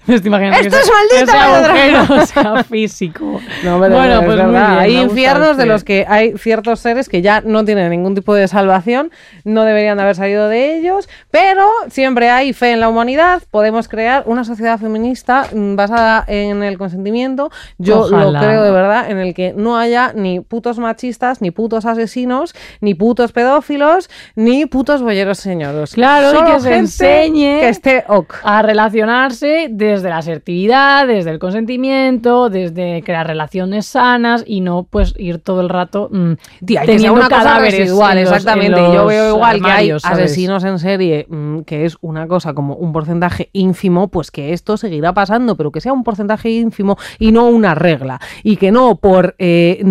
Me estoy imaginando ¡Esto que es maldita ese agujero sea físico. No, pero bueno, es pues muy bien, hay infiernos de este. los que hay ciertos seres que ya no tienen ningún tipo de salvación, no deberían de haber salido de ellos, pero siempre hay fe en la humanidad. Podemos crear una sociedad feminista mm, basada en el consentimiento. Yo lo creo de verdad, en el que no haya ni putos machistas, ni putos asesinos, ni putos pedófilos, ni putos bolleros señoros. Claro, y que se enseñe que esté ok. a relacionarse desde la asertividad, desde el consentimiento, desde crear relaciones sanas y no pues ir todo el rato mm, Tía, hay que una cosa cadáveres residual, en los- exactamente. en Yo los veo igual que hay asesinos en serie, mm, que es una cosa como un porcentaje ínfimo, pues que esto seguirá pasando, pero que sea un porcentaje ínfimo y no una regla. Y que no por, eh,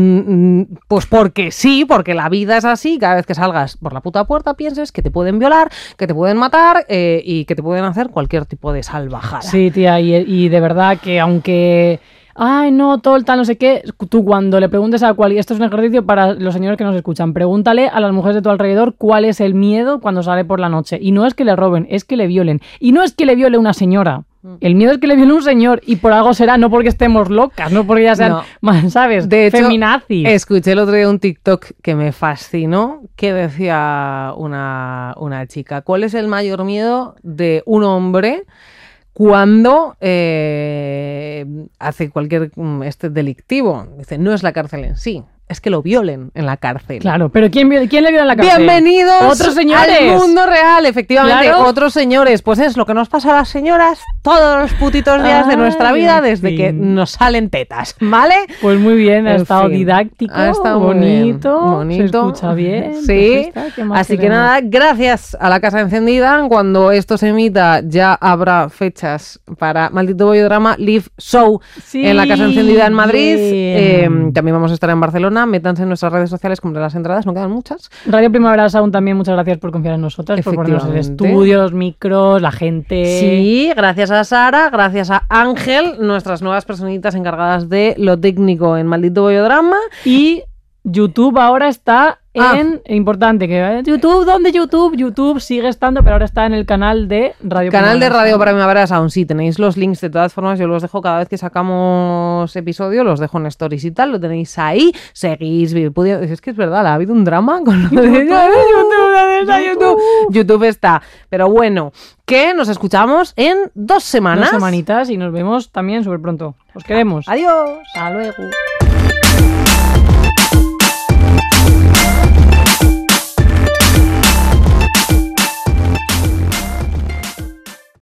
pues porque sí, porque la vida es así, cada vez que salgas por la puta puerta pienses que te pueden violar, que te pueden matar eh, y que te pueden hacer cualquier tipo de salvajada. Sí, tía, y, y de verdad que aunque... Ay, no, todo el tal, no sé qué. Tú cuando le preguntes a cual... y Esto es un ejercicio para los señores que nos escuchan. Pregúntale a las mujeres de tu alrededor cuál es el miedo cuando sale por la noche. Y no es que le roben, es que le violen. Y no es que le viole una señora. Mm. El miedo es que le viole un señor. Y por algo será, no porque estemos locas, no porque ya sean, No. ¿sabes? De hecho, Feminazis. Escuché el otro día un TikTok que me fascinó, que decía una, una chica, ¿cuál es el mayor miedo de un hombre cuando eh, hace cualquier mm, este delictivo? Dice, no es la cárcel en sí, es que lo violen en la cárcel. Claro, pero ¿quién, quién le viola en la cárcel? Bienvenidos Otros señores. al mundo real, efectivamente, Claro. otros señores. Pues es lo que nos pasa a las señoras todos los putitos días de nuestra vida desde que nos salen tetas, ¿vale? Pues muy bien, ha En estado fin, didáctico, ha estado bonito, bonito. se escucha bien. Sí, pues está, ¿qué más así que nada, gracias a la Casa Encendida. Cuando esto se emita, ya habrá fechas para Maldito Bollodrama Live Show Sí, en la Casa Encendida en Madrid. Eh, también vamos a estar en Barcelona. Métanse en nuestras redes sociales, compren las entradas, no quedan muchas. Radio Primavera Sound también muchas gracias por confiar en nosotras, por ponernos el estudio, los micros, la gente. Sí, gracias a Sara, gracias a Ángel, nuestras nuevas personitas encargadas de lo técnico en Maldito Bollodrama. Y YouTube ahora está Ah. en, importante, que eh, YouTube, ¿dónde YouTube? YouTube sigue estando, pero ahora está en el canal de Radio Canal de Radio. Primavera Sound, sí, tenéis los links de todas formas, yo los dejo cada vez que sacamos episodio, los dejo en stories y tal, lo tenéis ahí, seguís, es que es verdad, ha habido un drama con lo de YouTube, a YouTube, YouTube está, pero bueno, que nos escuchamos en dos semanas. Dos semanitas y nos vemos también súper pronto. Os queremos. Adiós. Hasta luego.